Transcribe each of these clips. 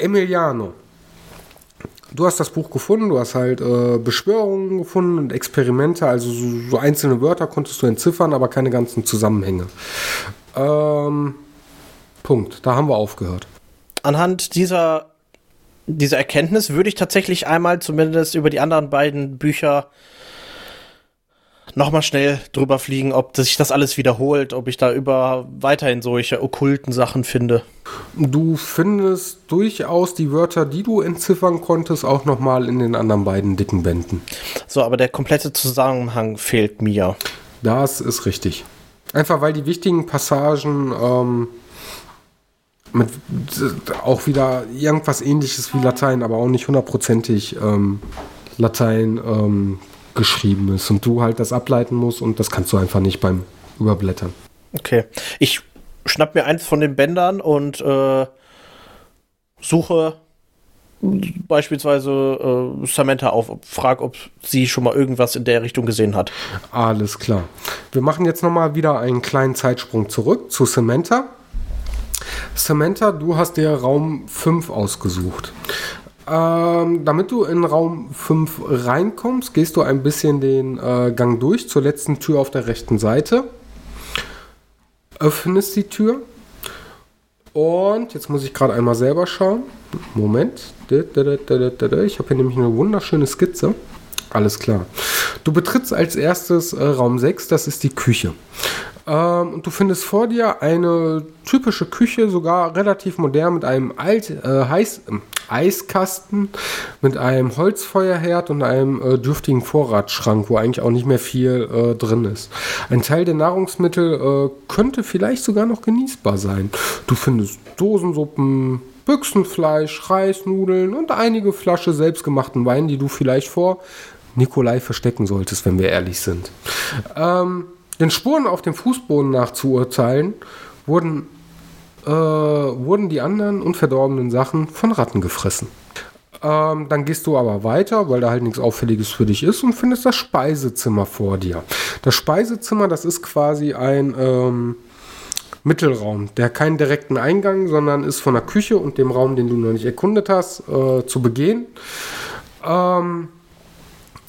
Emiliano. Du hast das Buch gefunden, du hast halt äh, Beschwörungen gefunden und Experimente, also so, so, einzelne Wörter konntest du entziffern, aber keine ganzen Zusammenhänge. Ähm, Punkt, da haben wir aufgehört. Anhand dieser, dieser Erkenntnis würde ich tatsächlich einmal zumindest über die anderen beiden Bücher nochmal schnell drüber fliegen, ob sich das alles wiederholt, ob ich da über weiterhin solche okkulten Sachen finde. Du findest durchaus die Wörter, die du entziffern konntest, auch nochmal in den anderen beiden dicken Bänden. So, aber der komplette Zusammenhang fehlt mir. Das ist richtig. Einfach weil die wichtigen Passagen ähm, mit auch wieder irgendwas ähnliches wie Latein, aber auch nicht hundertprozentig ähm, Latein ähm, geschrieben ist und du halt das ableiten musst und das kannst du einfach nicht beim Überblättern. Okay. Ich schnapp mir eins von den Bändern und äh, suche beispielsweise äh, Samantha auf, frag, ob sie schon mal irgendwas in der Richtung gesehen hat. Alles klar. Wir machen jetzt nochmal wieder einen kleinen Zeitsprung zurück zu Samantha. Samantha, du hast dir Raum 5 ausgesucht. Ähm, damit du in Raum 5 reinkommst, gehst du ein bisschen den äh, Gang durch zur letzten Tür auf der rechten Seite. Öffnest die Tür. Und jetzt muss ich gerade einmal selber schauen. Moment. Ich habe hier nämlich eine wunderschöne Skizze. Alles klar. Du betrittst als erstes äh, Raum 6, das ist die Küche. Ähm, und du findest vor dir eine typische Küche, sogar relativ modern, mit einem alt, äh, heiß, äh, Eiskasten, mit einem Holzfeuerherd und einem äh, dürftigen Vorratsschrank, wo eigentlich auch nicht mehr viel äh, drin ist. Ein Teil der Nahrungsmittel äh, könnte vielleicht sogar noch genießbar sein. Du findest Dosensuppen, Büchsenfleisch, Reisnudeln und einige Flasche selbstgemachten Wein, die du vielleicht vor Nikolai verstecken solltest, wenn wir ehrlich sind. Ähm, den Spuren auf dem Fußboden nach zu urteilen, wurden, äh, wurden die anderen unverdorbenen Sachen von Ratten gefressen. Ähm, dann gehst du aber weiter, weil da halt nichts Auffälliges für dich ist und findest das Speisezimmer vor dir. Das Speisezimmer, das ist quasi ein ähm, Mittelraum, der keinen direkten Eingang, sondern ist von der Küche und dem Raum, den du noch nicht erkundet hast, äh, zu begehen. Ähm,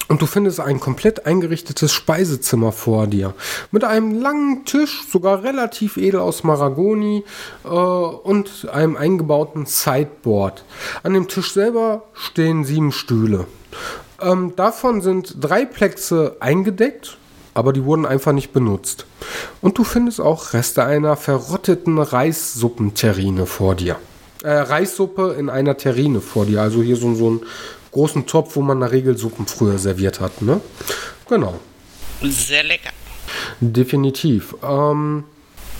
und du findest ein komplett eingerichtetes Speisezimmer vor dir. Mit einem langen Tisch, sogar relativ edel aus Maragoni äh, und einem eingebauten Sideboard. An dem Tisch selber stehen sieben Stühle. Ähm, davon sind drei Plexe eingedeckt, aber die wurden einfach nicht benutzt. Und du findest auch Reste einer verrotteten Reissuppenterrine vor dir. Äh, Reissuppe in einer Terrine vor dir. Also hier so, so ein großen Topf, wo man in der Regel Suppen früher serviert hat. Ne? Genau. Sehr lecker. Definitiv. Ähm,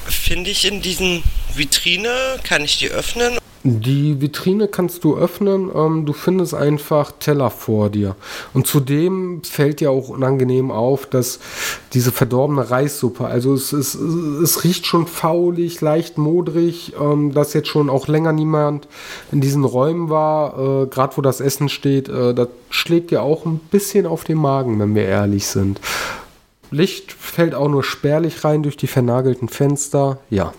Finde ich in diesen Vitrine, kann ich die öffnen die Vitrine kannst du öffnen, ähm, du findest einfach Teller vor dir. Und zudem fällt dir auch unangenehm auf, dass diese verdorbene Reissuppe, also es, es, es riecht schon faulig, leicht modrig, ähm, dass jetzt schon auch länger niemand in diesen Räumen war, äh, gerade wo das Essen steht, äh, das schlägt dir auch ein bisschen auf den Magen, wenn wir ehrlich sind. Licht fällt auch nur spärlich rein durch die vernagelten Fenster, ja.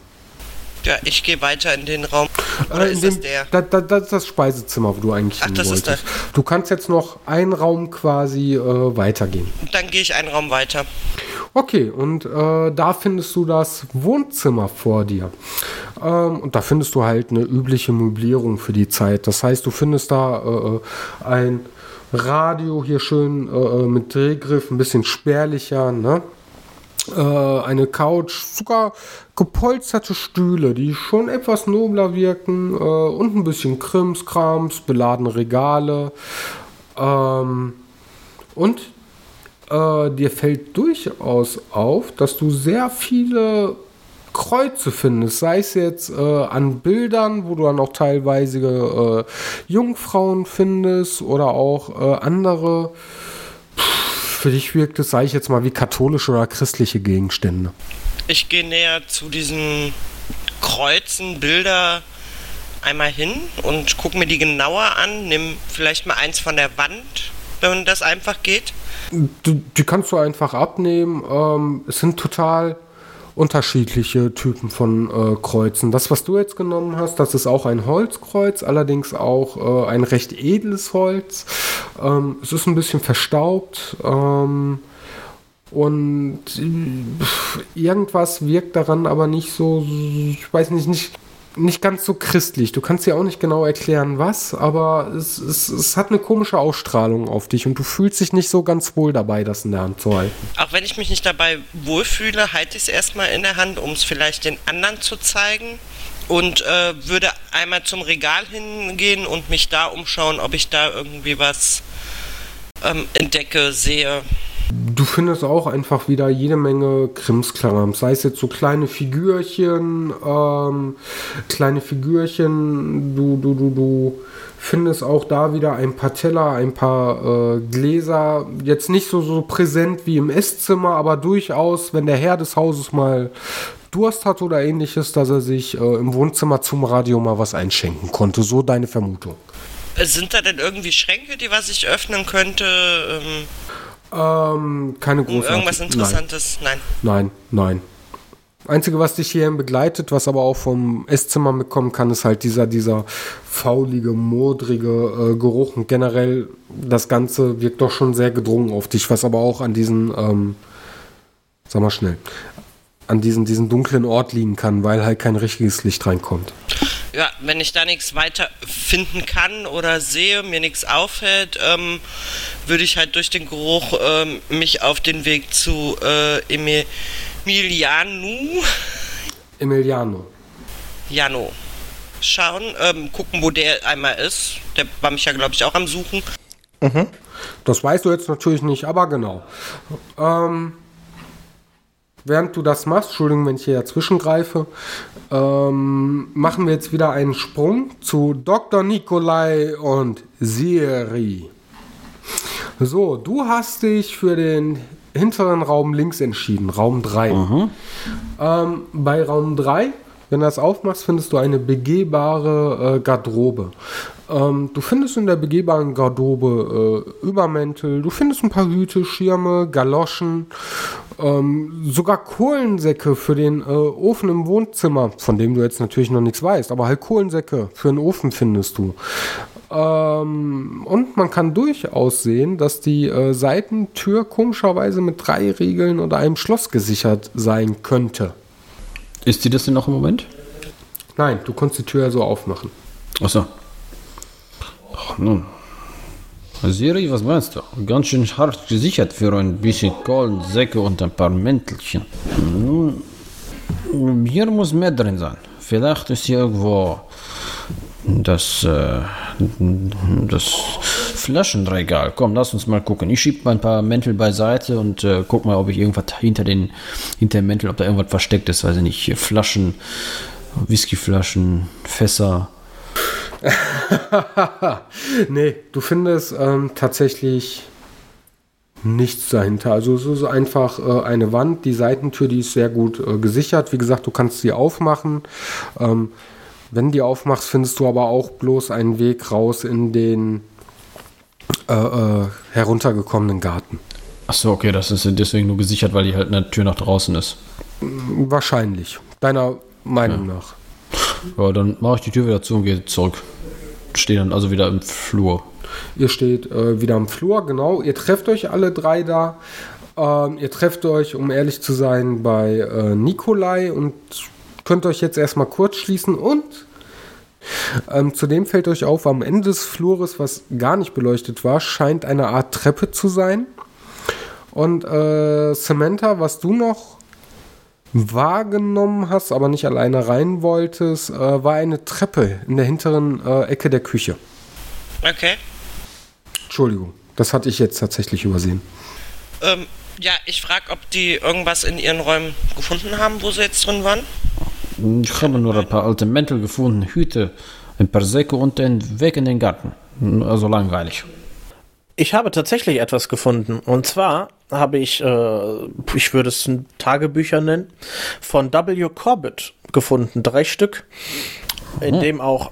Ja, ich gehe weiter in den Raum. Oder äh, ist dem, das der? Da, da, das ist das Speisezimmer, wo du eigentlich Ach, das wolltest. Ist der. Du kannst jetzt noch einen Raum quasi äh, weitergehen. Dann gehe ich einen Raum weiter. Okay, und äh, da findest du das Wohnzimmer vor dir. Ähm, und da findest du halt eine übliche Möblierung für die Zeit. Das heißt, du findest da äh, äh, ein Radio hier schön äh, mit Drehgriff, ein bisschen spärlicher, ne? Äh, eine Couch, sogar gepolsterte Stühle, die schon etwas nobler wirken äh, und ein bisschen Krimskrams, beladene Regale. Ähm, und äh, dir fällt durchaus auf, dass du sehr viele Kreuze findest, sei es jetzt äh, an Bildern, wo du dann auch teilweise äh, Jungfrauen findest oder auch äh, andere für dich wirkt es, sage ich jetzt mal, wie katholische oder christliche Gegenstände. Ich gehe näher zu diesen Kreuzen, Bilder einmal hin und gucke mir die genauer an. Nimm vielleicht mal eins von der Wand, wenn das einfach geht. Die, die kannst du einfach abnehmen. Ähm, es sind total unterschiedliche Typen von äh, Kreuzen. Das, was du jetzt genommen hast, das ist auch ein Holzkreuz, allerdings auch äh, ein recht edles Holz. Ähm, es ist ein bisschen verstaubt. Ähm, und äh, irgendwas wirkt daran aber nicht so, ich weiß nicht, nicht nicht ganz so christlich. Du kannst dir auch nicht genau erklären, was, aber es, es, es hat eine komische Ausstrahlung auf dich und du fühlst dich nicht so ganz wohl dabei, das in der Hand zu halten. Auch wenn ich mich nicht dabei wohlfühle, halte ich es erstmal in der Hand, um es vielleicht den anderen zu zeigen. Und äh, würde einmal zum Regal hingehen und mich da umschauen, ob ich da irgendwie was ähm, entdecke, sehe. Du findest auch einfach wieder jede Menge Krimskrams, sei es jetzt so kleine Figürchen, ähm, kleine Figürchen, du, du, du, du findest auch da wieder ein paar Teller, ein paar äh, Gläser, jetzt nicht so, so präsent wie im Esszimmer, aber durchaus, wenn der Herr des Hauses mal Durst hat oder ähnliches, dass er sich äh, im Wohnzimmer zum Radio mal was einschenken konnte. So deine Vermutung. Äh, sind da denn irgendwie Schränke, die was ich öffnen könnte? Ähm ähm, keine große. Irgendwas Interessantes? Nein. Nein, nein. Einzige, was dich hierhin begleitet, was aber auch vom Esszimmer mitkommen kann, ist halt dieser, dieser faulige, modrige äh, Geruch. Und generell, das Ganze wirkt doch schon sehr gedrungen auf dich, was aber auch an diesen, ähm, sag mal schnell, an diesen, diesen dunklen Ort liegen kann, weil halt kein richtiges Licht reinkommt ja, wenn ich da nichts weiter finden kann oder sehe, mir nichts auffällt, ähm, würde ich halt durch den Geruch ähm, mich auf den Weg zu äh, Emiliano. Emiliano. Jano. Schauen, ähm, gucken, wo der einmal ist. Der war mich ja, glaube ich, auch am Suchen. Mhm. Das weißt du jetzt natürlich nicht, aber genau. Ähm, während du das machst, Entschuldigung, wenn ich hier dazwischen greife, ähm, machen wir jetzt wieder einen Sprung zu Dr. Nikolai und Siri. So, du hast dich für den hinteren Raum links entschieden, Raum 3. Mhm. Ähm, bei Raum 3 wenn du das aufmachst, findest du eine begehbare äh, Garderobe. Ähm, du findest in der begehbaren Garderobe äh, Übermäntel, du findest ein paar Hüte, Schirme, Galoschen, ähm, sogar Kohlensäcke für den äh, Ofen im Wohnzimmer, von dem du jetzt natürlich noch nichts weißt, aber halt Kohlensäcke für den Ofen findest du. Ähm, und man kann durchaus sehen, dass die äh, Seitentür komischerweise mit drei Riegeln oder einem Schloss gesichert sein könnte. Ist sie das denn noch im Moment? Nein, du konntest die Tür ja so aufmachen. Achso. Ach, nun. Siri, was meinst du? Ganz schön hart gesichert für ein bisschen Kohlensäcke und ein paar Mäntelchen. Nun, hier muss mehr drin sein. Vielleicht ist hier irgendwo das, äh, das Flaschenregal. Komm, lass uns mal gucken. Ich schiebe mal ein paar Mäntel beiseite und äh, guck mal, ob ich irgendwas hinter den, hinter den Mänteln, ob da irgendwas versteckt ist. Weiß ich nicht. Flaschen, Whiskyflaschen, Fässer. nee, du findest ähm, tatsächlich nichts dahinter. Also es ist einfach äh, eine Wand, die Seitentür, die ist sehr gut äh, gesichert. Wie gesagt, du kannst sie aufmachen. Ähm, wenn die aufmachst, findest du aber auch bloß einen Weg raus in den äh, äh, heruntergekommenen Garten. Achso, okay, das ist deswegen nur gesichert, weil die halt eine Tür nach draußen ist. Wahrscheinlich. Deiner Meinung ja. nach. Ja, dann mache ich die Tür wieder zu und gehe zurück. Stehe dann also wieder im Flur. Ihr steht äh, wieder im Flur, genau. Ihr trefft euch alle drei da. Ähm, ihr trefft euch, um ehrlich zu sein, bei äh, Nikolai und könnt euch jetzt erstmal kurz schließen und ähm, zudem fällt euch auf, am Ende des Flures, was gar nicht beleuchtet war, scheint eine Art Treppe zu sein. Und äh, Samantha, was du noch wahrgenommen hast, aber nicht alleine rein wolltest, äh, war eine Treppe in der hinteren äh, Ecke der Küche. Okay. Entschuldigung, das hatte ich jetzt tatsächlich übersehen. Ähm, ja, ich frage, ob die irgendwas in ihren Räumen gefunden haben, wo sie jetzt drin waren. Ich habe nur ein paar alte Mäntel gefunden, Hüte, ein paar Säcke und einen Weg in den Garten. Also langweilig. Ich habe tatsächlich etwas gefunden. Und zwar habe ich, äh, ich würde es Tagebücher nennen, von W. Corbett gefunden. Drei Stück, in hm. dem auch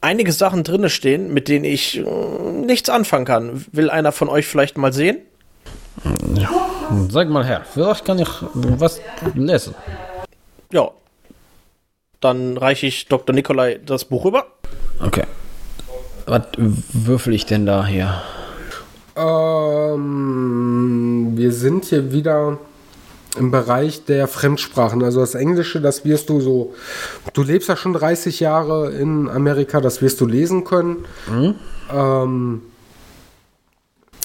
einige Sachen drin stehen, mit denen ich äh, nichts anfangen kann. Will einer von euch vielleicht mal sehen? Ja. Sag mal her, vielleicht kann ich was lesen. Ja. Dann reiche ich Dr. Nikolai das Buch rüber. Okay. Was würfel ich denn da hier? Ähm, wir sind hier wieder im Bereich der Fremdsprachen. Also das Englische, das wirst du so. Du lebst ja schon 30 Jahre in Amerika, das wirst du lesen können. Ähm,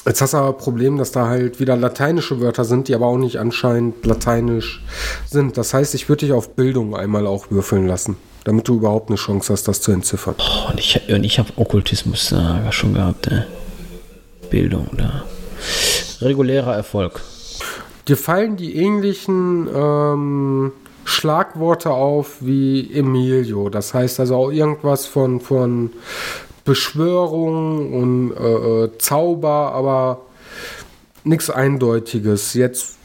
jetzt hast du aber ein Problem, dass da halt wieder lateinische Wörter sind, die aber auch nicht anscheinend lateinisch sind. Das heißt, ich würde dich auf Bildung einmal auch würfeln lassen, damit du überhaupt eine Chance hast, das zu entziffern. Oh, und ich, und ich habe Okkultismus äh, schon gehabt. Äh. Bildung, da. Regulärer Erfolg. Dir fallen die ähnlichen ähm, Schlagworte auf wie Emilio. Das heißt also auch irgendwas von, von Beschwörung und äh, äh, Zauber, aber nichts Eindeutiges. Jetzt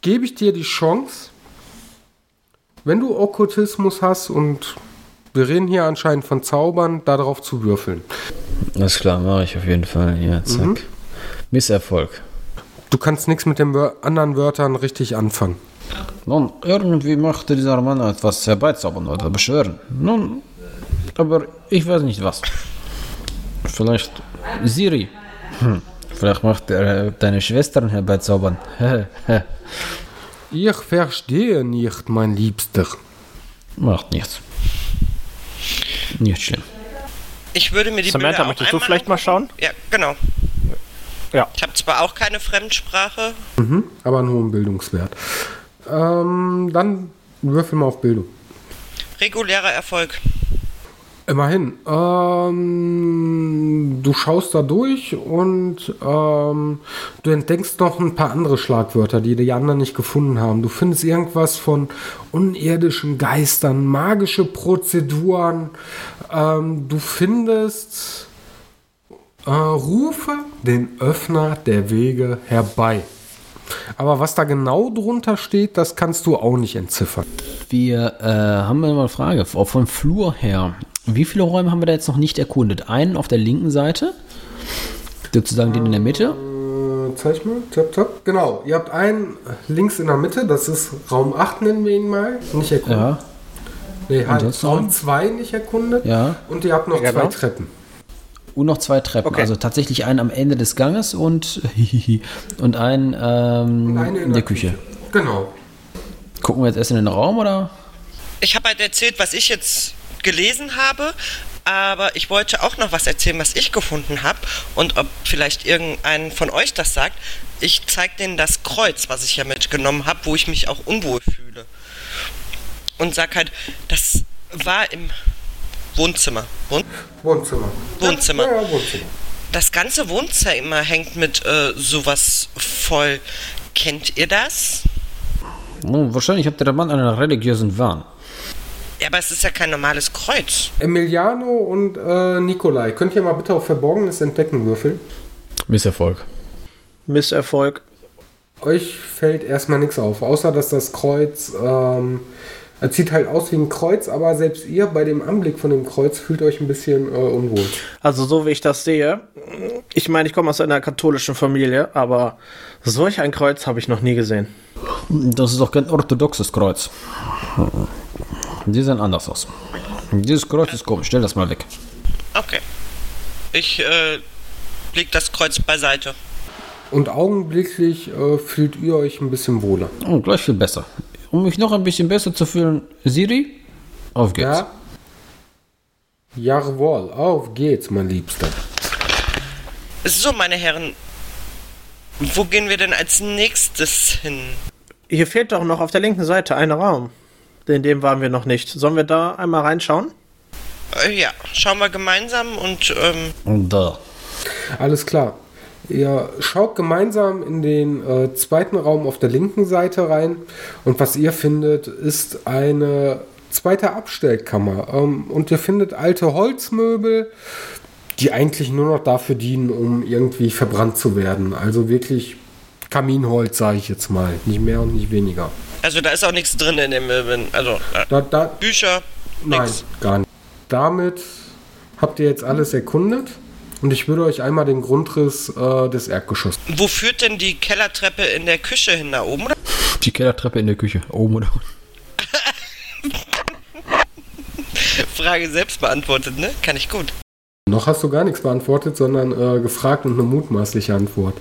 gebe ich dir die Chance, wenn du Okkultismus hast und wir reden hier anscheinend von Zaubern, darauf zu würfeln. Alles klar, mache ich auf jeden Fall. Ja, zack. Misserfolg. Du kannst nichts mit den anderen Wörtern richtig anfangen. Nun, irgendwie möchte dieser Mann etwas herbeizaubern oder beschwören. Nun, aber ich weiß nicht was. Vielleicht Siri. Hm. Vielleicht macht er äh, deine Schwestern herbeizaubern. Ich verstehe nicht, mein Liebster. macht nichts. Nicht schlimm. Ich würde mir die Samantha, Bilder auch möchtest du einmal vielleicht mal schauen? Ja, genau. Ja. Ich habe zwar auch keine Fremdsprache, aber einen hohen Bildungswert. Ähm, dann würfel mal auf Bildung. regulärer Erfolg. Immerhin. Ähm, du schaust da durch und ähm, du entdeckst noch ein paar andere Schlagwörter, die die anderen nicht gefunden haben. Du findest irgendwas von unirdischen Geistern, magische Prozeduren. Ähm, du findest äh, Rufe den Öffner der Wege herbei. Aber was da genau drunter steht, das kannst du auch nicht entziffern. Wir äh, haben eine Frage. Auch vom Flur her. Wie viele Räume haben wir da jetzt noch nicht erkundet? Einen auf der linken Seite, sozusagen den in der Mitte. Äh, zeig mal, tap, tap. Genau, ihr habt einen links in der Mitte, das ist Raum 8, nennen wir ihn mal. Nicht erkundet. Ja, Nee, halt Raum noch? 2 nicht erkundet. ja. Und ihr habt noch Ja, zwei genau. Treppen. Und noch zwei Treppen. Okay. Also tatsächlich einen am Ende des Ganges und, und einen ähm, Eine in der Küche. Genau. Gucken wir jetzt erst in den Raum oder? Ich habe halt erzählt, was ich jetzt gelesen habe, aber ich wollte auch noch was erzählen, was ich gefunden habe und ob vielleicht irgendein von euch das sagt. Ich zeige denen das Kreuz, was ich ja mitgenommen habe, wo ich mich auch unwohl fühle. Und sag halt, das war im Wohnzimmer. Wohn Wohnzimmer. Wohnzimmer. Ja, ja, Wohnzimmer. das ganze Wohnzimmer hängt mit äh, sowas voll. Kennt ihr das? Nun, wahrscheinlich hat der Mann einen religiösen Wahn. Ja, aber es ist ja kein normales Kreuz. Emiliano und äh, Nikolai, könnt ihr mal bitte auf Verborgenes entdecken würfeln? Misserfolg. Misserfolg. Euch fällt erstmal nichts auf, außer dass das Kreuz, ähm, es sieht halt aus wie ein Kreuz, aber selbst ihr bei dem Anblick von dem Kreuz fühlt euch ein bisschen äh, unwohl. Also so wie ich das sehe, ich meine, ich komme aus einer katholischen Familie, aber solch ein Kreuz habe ich noch nie gesehen. Das ist doch kein orthodoxes Kreuz. Die sehen anders aus. Dieses Kreuz ist komisch. Stell das mal weg. Okay. Ich äh, leg das Kreuz beiseite. Und augenblicklich äh, fühlt ihr euch ein bisschen wohler. Oh, gleich viel besser. Um mich noch ein bisschen besser zu fühlen, Siri, auf geht's. Ja? Jawohl, auf geht's, mein Liebster. So, meine Herren. Wo gehen wir denn als nächstes hin? Hier fehlt doch noch auf der linken Seite ein Raum. In dem waren wir noch nicht. Sollen wir da einmal reinschauen? Äh, ja, schauen wir gemeinsam und ähm, Und da. Alles klar. Ihr schaut gemeinsam in den äh, zweiten Raum auf der linken Seite rein und was ihr findet, ist eine zweite Abstellkammer. Ähm, und ihr findet alte Holzmöbel, die eigentlich nur noch dafür dienen, um irgendwie verbrannt zu werden. Also wirklich Kaminholz, sage ich jetzt mal. Nicht mehr und nicht weniger. Also da ist auch nichts drin in dem Möbeln. Also äh, Da, da, Bücher, Nein, nix. gar nicht. Damit habt ihr jetzt alles erkundet und ich würde euch einmal den Grundriss äh, des Erdgeschosses. Wo führt denn die Kellertreppe in der Küche hin? Nach oben oder? Die Kellertreppe in der Küche. Oben oder unten. Frage selbst beantwortet, ne? Kann ich gut. Noch hast du gar nichts beantwortet, sondern äh, gefragt und eine mutmaßliche Antwort.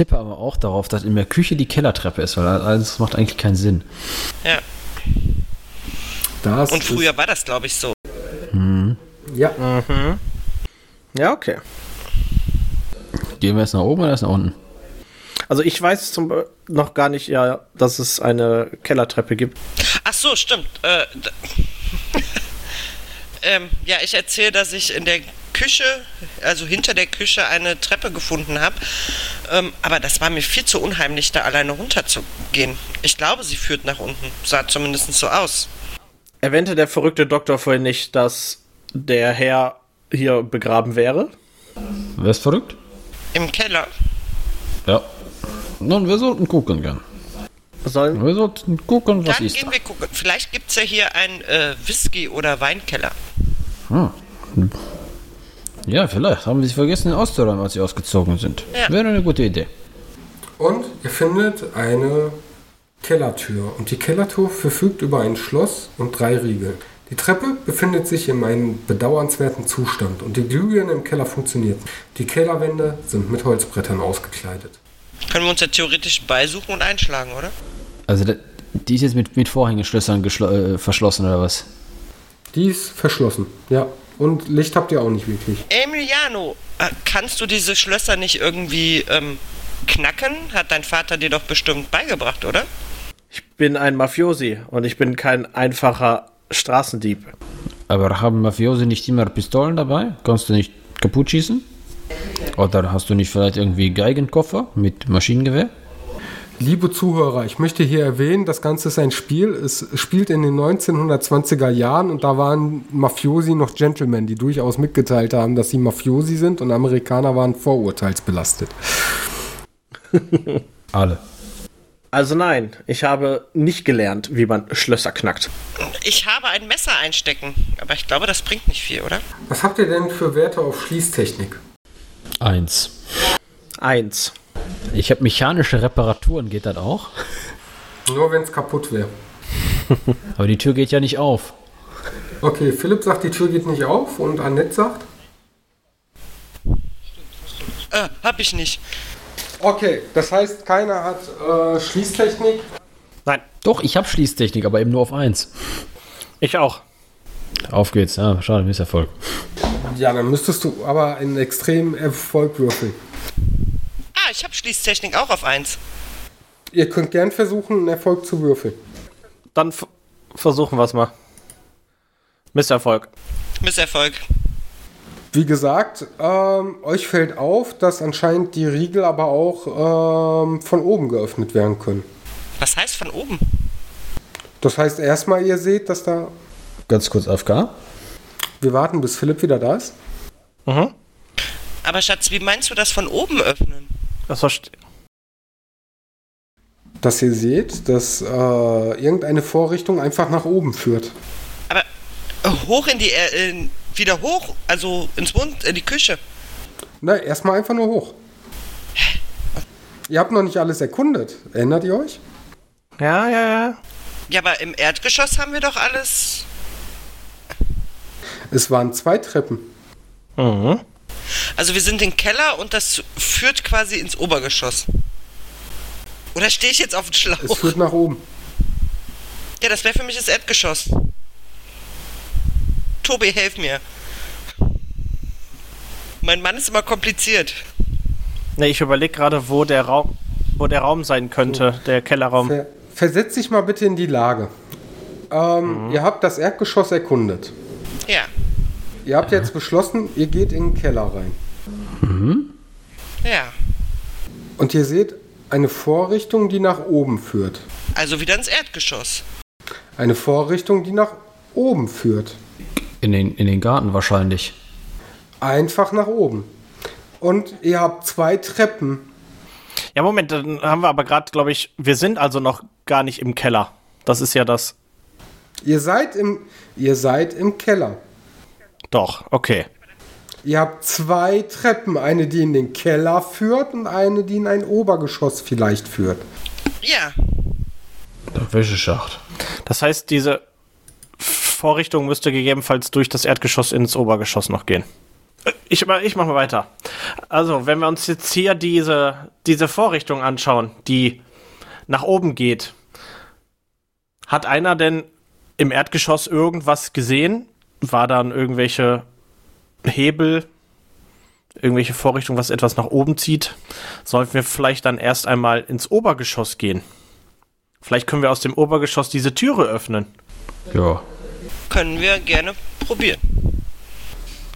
Tippe aber auch darauf, dass in der Küche die Kellertreppe ist, weil alles macht eigentlich keinen Sinn. Ja. Das Und früher war das, glaube ich, so. Ist, ja, Ja, okay. Gehen wir jetzt nach oben oder erst nach unten? Also ich weiß zum noch gar nicht, ja, dass es eine Kellertreppe gibt. Ach so, stimmt. Äh, ähm, ja, ich erzähle, dass ich in der Küche, also hinter der Küche, eine Treppe gefunden habe. Ähm, aber das war mir viel zu unheimlich, da alleine runterzugehen. Ich glaube, sie führt nach unten. Sah zumindest so aus. Erwähnte der verrückte Doktor vorhin nicht, dass der Herr hier begraben wäre? Wer ist verrückt? Im Keller. Ja. Nun, wir sollten gucken gern. Sollen, Wir sollten gucken, was Dann ist gehen da. wir gucken. Vielleicht gibt es ja hier einen äh, Whisky- oder Weinkeller. Ja, vielleicht haben sie vergessen, auszuräumen, als sie ausgezogen sind. Ja. Wäre eine gute Idee. Und ihr findet eine Kellertür. Und die Kellertür verfügt über ein Schloss und drei Riegel. Die Treppe befindet sich in einem bedauernswerten Zustand und die Glühbirne im Keller funktioniert. Die Kellerwände sind mit Holzbrettern ausgekleidet. Können wir uns ja theoretisch beisuchen und einschlagen, oder? Also, die ist jetzt mit, mit Vorhängeschlössern äh, verschlossen oder was? Die ist verschlossen, ja. Und Licht habt ihr auch nicht wirklich. Emiliano, äh, kannst du diese Schlösser nicht irgendwie ähm, knacken? Hat dein Vater dir doch bestimmt beigebracht, oder? ich bin ein Mafiosi und ich bin kein einfacher Straßendieb. Aber haben Mafiosi nicht immer Pistolen dabei? Kannst du nicht kaputt schießen? Oder hast du nicht vielleicht irgendwie Geigenkoffer mit Maschinengewehr? Liebe Zuhörer, ich möchte hier erwähnen, das Ganze ist ein Spiel. Es spielt in den 1920er Jahren und da waren Mafiosi noch Gentlemen, die durchaus mitgeteilt haben, dass sie Mafiosi sind und Amerikaner waren vorurteilsbelastet. Alle. Also nein, ich habe nicht gelernt, wie man Schlösser knackt. Ich habe ein Messer einstecken, aber ich glaube, das bringt nicht viel, oder? Was habt ihr denn für Werte auf Schließtechnik? Eins. Eins. Ich habe mechanische Reparaturen, geht das auch? Nur wenn es kaputt wäre. Aber die Tür geht ja nicht auf. Okay, Philipp sagt, die Tür geht nicht auf und Annette sagt? Äh, hab ich nicht. Okay, das heißt, keiner hat äh, Schließtechnik. Nein, Doch, ich habe Schließtechnik, aber eben nur auf eins. ich auch. Auf geht's. Ja, schade, Misserfolg. Ja, dann müsstest du aber einen extremen Erfolg würfeln. Ich habe Schließtechnik auch auf 1. Ihr könnt gern versuchen, einen Erfolg zu würfeln. Dann versuchen wir es mal. Misserfolg. Misserfolg. Wie gesagt, ähm, euch fällt auf, dass anscheinend die Riegel aber auch ähm, von oben geöffnet werden können. Was heißt von oben? Das heißt, erstmal, ihr seht, dass da. Ganz kurz AFK. Wir warten, bis Philipp wieder da ist. Mhm. Aber Schatz, wie meinst du das von oben öffnen? Das verstehe Dass ihr seht, dass äh, irgendeine Vorrichtung einfach nach oben führt. Aber äh, hoch in die, äh, in, wieder hoch, also ins Mund, in die Küche. Na, erstmal einfach nur hoch. Ihr habt noch nicht alles erkundet. Erinnert ihr euch? Ja, ja, ja. Ja, aber im Erdgeschoss haben wir doch alles. Es waren zwei Treppen. Mhm. Also wir sind im Keller und das führt quasi ins Obergeschoss. Oder stehe ich jetzt auf dem Es Schlauch? führt nach oben. Ja, das wäre für mich das Erdgeschoss. Tobi, helf mir. Mein Mann ist immer kompliziert. Ne, ich überlege gerade, wo der Raum, wo der Raum sein könnte, der Kellerraum. Ver versetz dich mal bitte in die Lage. Ähm, Ihr habt das Erdgeschoss erkundet. Ja. Ihr habt jetzt beschlossen, ihr geht in den Keller rein. Ja. Und ihr seht eine Vorrichtung, die nach oben führt. Also wieder ins Erdgeschoss. Eine Vorrichtung, die nach oben führt. In den, in den Garten wahrscheinlich. Einfach nach oben. Und ihr habt zwei Treppen. Ja, Moment, dann haben wir aber gerade, glaube ich, wir sind also noch gar nicht im Keller. Das ist ja das. Ihr seid im, ihr seid im Keller. Doch, okay. Ihr habt zwei Treppen, eine, die in den Keller führt und eine, die in ein Obergeschoss vielleicht führt. Ja, Der Wäscheschacht. Das heißt, diese Vorrichtung müsste gegebenenfalls durch das Erdgeschoss ins Obergeschoss noch gehen. Äh, Ich, ich mach mal weiter. Also, wenn wir uns jetzt hier diese, diese Vorrichtung anschauen, die nach oben geht, hat einer denn im Erdgeschoss irgendwas gesehen? War dann irgendwelche Hebel, irgendwelche Vorrichtungen, was etwas nach oben zieht? Sollten wir vielleicht dann erst einmal ins Obergeschoss gehen? Vielleicht können wir aus dem Obergeschoss diese Türe öffnen. Ja. können wir gerne probieren.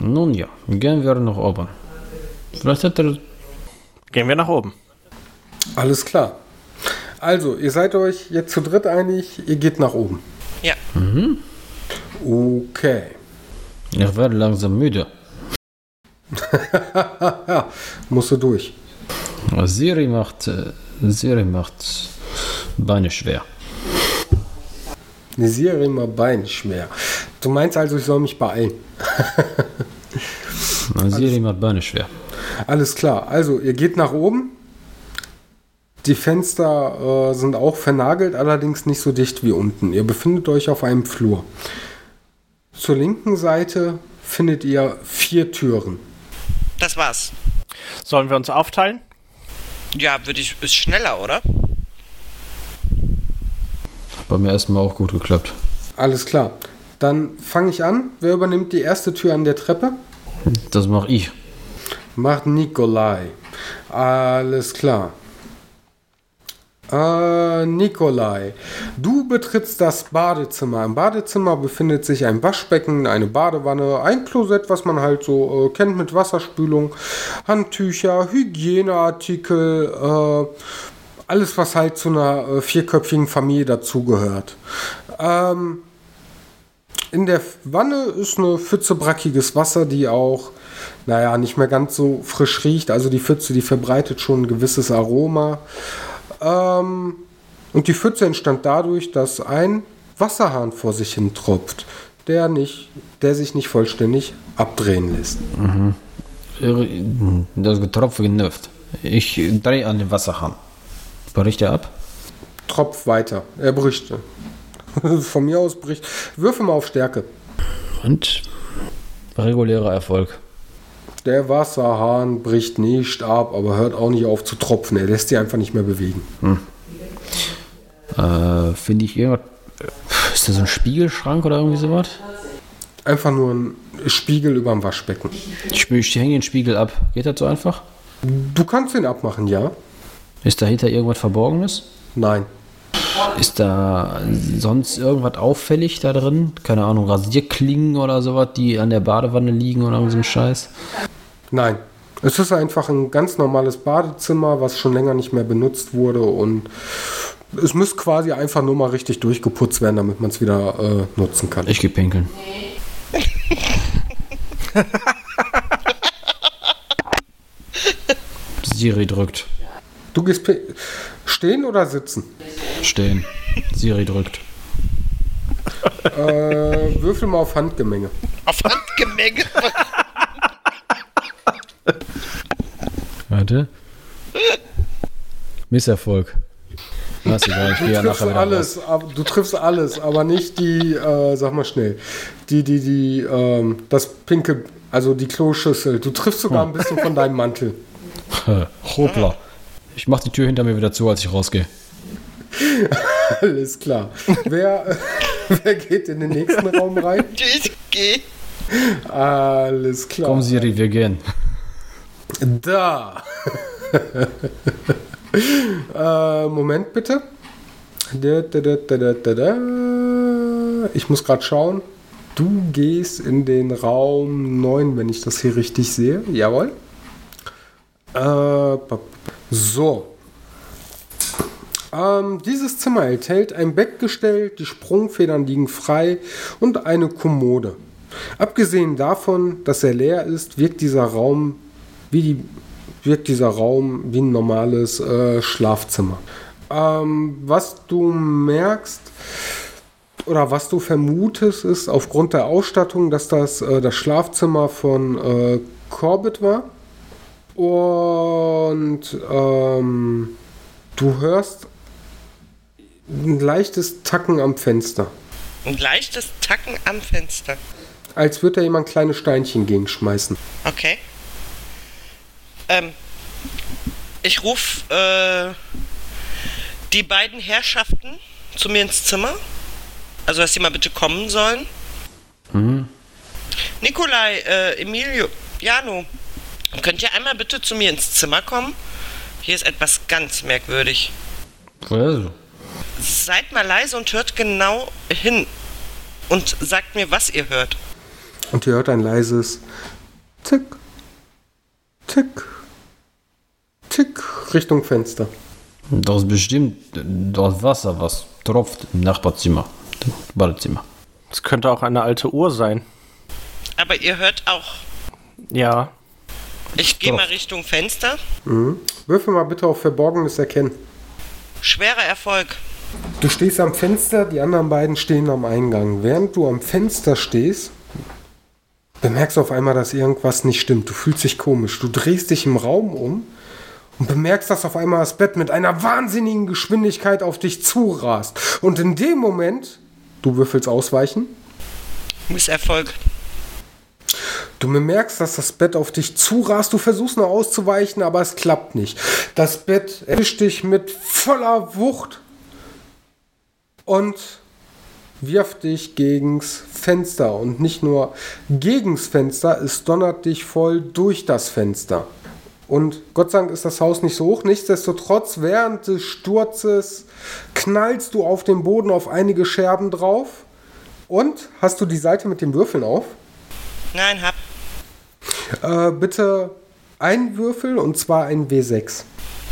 Nun ja, gehen wir nach oben. Vielleicht hat er. Gehen wir nach oben. Alles klar. Also, ihr seid euch jetzt zu dritt einig, ihr geht nach oben. Ja, Okay. Ich werde langsam müde. musst du durch. Siri macht. äh, Siri macht Beine schwer. Die Serie mal Bein schwer. Du meinst also, ich soll mich beeilen. Siri macht Beine schwer. Alles klar. Also, ihr geht nach oben. Die Fenster äh, sind auch vernagelt, allerdings nicht so dicht wie unten. Ihr befindet euch auf einem Flur. Zur linken Seite findet ihr vier Türen. das war's. Sollen wir uns aufteilen? Ja, würde ich. Ist schneller, oder? Bei mir erstmal auch gut geklappt. Alles klar. Dann fange ich an. Wer übernimmt die erste Tür an der Treppe? Das mache ich. Macht Nikolai. Alles klar. Äh, Nikolai, du betrittst das Badezimmer. Im Badezimmer befindet sich ein Waschbecken, eine Badewanne, ein Klosett, was man halt so äh, kennt mit Wasserspülung, Handtücher, Hygieneartikel, äh, alles, was halt zu einer äh, vierköpfigen Familie dazugehört. Ähm, in der Wanne ist eine Pfütze brackiges Wasser, die auch, naja, nicht mehr ganz so frisch riecht. Also die Pfütze, die verbreitet schon ein gewisses Aroma. Ähm, und die Pfütze entstand dadurch, dass ein Wasserhahn vor sich hin tropft, der, nicht, der sich nicht vollständig abdrehen lässt. Das Getropfe genüft. Ich drehe an den Wasserhahn. Bricht er ab? Tropft weiter. Er bricht. Von mir aus bricht. Würfel mal auf Stärke. Und regulärer Erfolg. Der Wasserhahn bricht nicht ab, aber hört auch nicht auf zu tropfen. Er lässt sich einfach nicht mehr bewegen. Äh, Finde ich irgendwas. Ist das so ein Spiegelschrank oder irgendwie sowas? Einfach nur ein Spiegel über dem Waschbecken. Ich, ich hänge den Spiegel ab. Geht das so einfach? Du kannst ihn abmachen, ja? Ist dahinter irgendwas Verborgenes? Nein. Ist da sonst irgendwas auffällig da drin? Keine Ahnung, Rasierklingen oder sowas, die an der Badewanne liegen oder so ein Scheiß? Nein. Es ist einfach ein ganz normales Badezimmer, was schon länger nicht mehr benutzt wurde und es muss quasi einfach nur mal richtig durchgeputzt werden, damit man es wieder äh, nutzen kann. Ich geh pinkeln. Siri drückt. Du gehst stehen oder sitzen? Stehen. Siri drückt. Äh, würfel mal auf Handgemenge. Auf Handgemenge. Warte. Misserfolg. Egal, ich gehe ja Du triffst alles, aber, du triffst alles, aber nicht die, äh, sag mal schnell, die, die, die, ähm, das pinke, also die Kloschüssel. Du triffst sogar ein bisschen von deinem Mantel. Hoppla. Ich mach die Tür hinter mir wieder zu, als ich rausgehe. Alles klar. wer, wer geht in den nächsten Raum rein? Ich geh. Alles klar. Komm, Siri, wir gehen. Da. äh, Moment bitte. Ich muss gerade schauen. Du gehst in den Raum 9, wenn ich das hier richtig sehe. Jawohl. Äh, so. Ähm, dieses Zimmer enthält ein Bettgestell, die Sprungfedern liegen frei und eine Kommode. Abgesehen davon, dass er leer ist, wirkt dieser Raum wie die, wirkt dieser Raum wie ein normales äh, Schlafzimmer. Ähm, was du merkst oder was du vermutest, ist aufgrund der Ausstattung, dass das äh, das Schlafzimmer von äh, Corbett war. Und ähm, du hörst ein leichtes Tacken am Fenster. Ein leichtes Tacken am Fenster. Als würde da jemand kleine Steinchen gegenschmeißen. Okay. Ähm, ich rufe äh, die beiden Herrschaften zu mir ins Zimmer. Also, dass sie mal bitte kommen sollen. Nikolai, äh, Emilio, Jano, könnt ihr einmal bitte zu mir ins Zimmer kommen? Hier ist etwas ganz merkwürdig. Also, Seid mal leise und hört genau hin. Und sagt mir, was ihr hört. Und ihr hört ein leises Tick, Tick, Tick Richtung Fenster. das ist bestimmt das Wasser, was tropft im Nachbarzimmer, im Badezimmer. Das könnte auch eine alte Uhr sein. Aber ihr hört auch. Ja. Ich gehe mal Richtung Fenster. Würfel mal bitte auf Verborgenes erkennen. Schwerer Erfolg. Du stehst am Fenster, die anderen beiden stehen am Eingang. Während du am Fenster stehst, bemerkst auf einmal, dass irgendwas nicht stimmt. Du fühlst dich komisch. Du drehst dich im Raum um und bemerkst, dass auf einmal das Bett mit einer wahnsinnigen Geschwindigkeit auf dich zurast. Und in dem Moment, du würfelst ausweichen, Misserfolg. Du bemerkst, dass das Bett auf dich zurast. Du versuchst nur auszuweichen, aber es klappt nicht. Das Bett erwischt dich mit voller Wucht und wirft dich gegens Fenster. Und nicht nur gegens Fenster, es donnert dich voll durch das Fenster. Und Gott sei Dank ist das Haus nicht so hoch. Nichtsdestotrotz, während des Sturzes knallst du auf den Boden auf einige Scherben drauf. Und hast du die Seite mit den Würfeln auf? Nein, hab. Äh, bitte ein Würfel und zwar ein W6.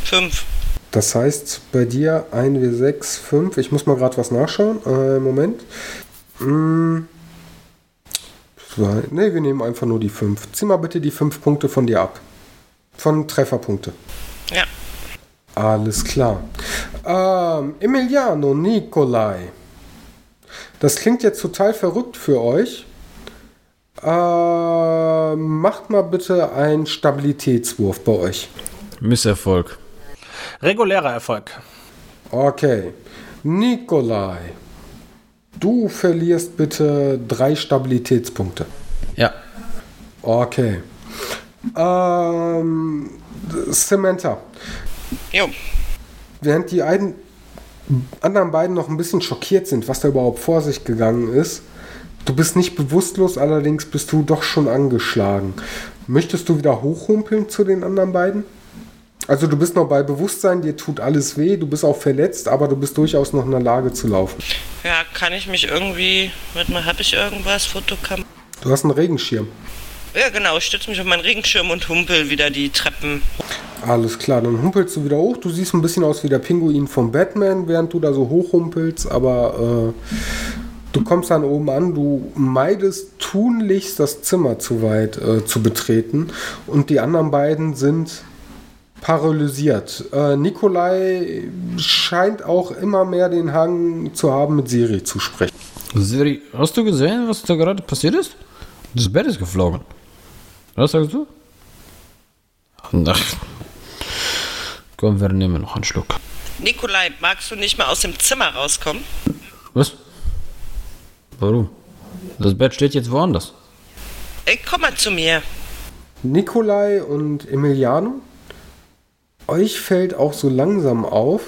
Fünf. Das heißt bei dir ein W6, 5. Ich muss mal gerade was nachschauen. Äh, Moment. Zwei. Ne, wir nehmen einfach nur die 5. Zieh mal bitte die 5 Punkte von dir ab. Von Trefferpunkte. Ja. Alles klar. Ähm, Emiliano Nikolai. Das klingt jetzt total verrückt für euch. Ähm, macht mal bitte einen Stabilitätswurf bei euch. Misserfolg. Regulärer Erfolg. Okay. Nikolai. Du verlierst bitte drei Stabilitätspunkte. Ja. Okay. Ähm, Samantha. Jo. Während die einen, anderen beiden noch ein bisschen schockiert sind, was da überhaupt vor sich gegangen ist, du bist nicht bewusstlos, allerdings bist du doch schon angeschlagen. Möchtest du wieder hochhumpeln zu den anderen beiden? Also du bist noch bei Bewusstsein, dir tut alles weh, du bist auch verletzt, aber du bist durchaus noch in der Lage zu laufen. Ja, kann ich mich irgendwie. Warte mal, hab ich irgendwas? Fotokam. Du hast einen Regenschirm. Ja, genau. Ich stütze mich auf meinen Regenschirm und humpel wieder die Treppen. Alles klar, dann humpelst du wieder hoch. Du siehst ein bisschen aus wie der Pinguin vom Batman, während du da so hochhumpelst, aber äh, du kommst dann oben an. Du meidest tunlichst das Zimmer zu weit äh, zu betreten und die anderen beiden sind paralysiert. Äh, Nikolai scheint auch immer mehr den Hang zu haben, mit Siri zu sprechen. Siri, hast du gesehen, was da gerade passiert ist? Das Bett ist geflogen. Was sagst du? Ach. Komm, wir nehmen noch einen Schluck. Nikolai, magst du nicht mal aus dem Zimmer rauskommen? Was? Warum? Das Bett steht jetzt woanders. Ey, komm mal zu mir. Nikolai und Emiliano, euch fällt auch so langsam auf,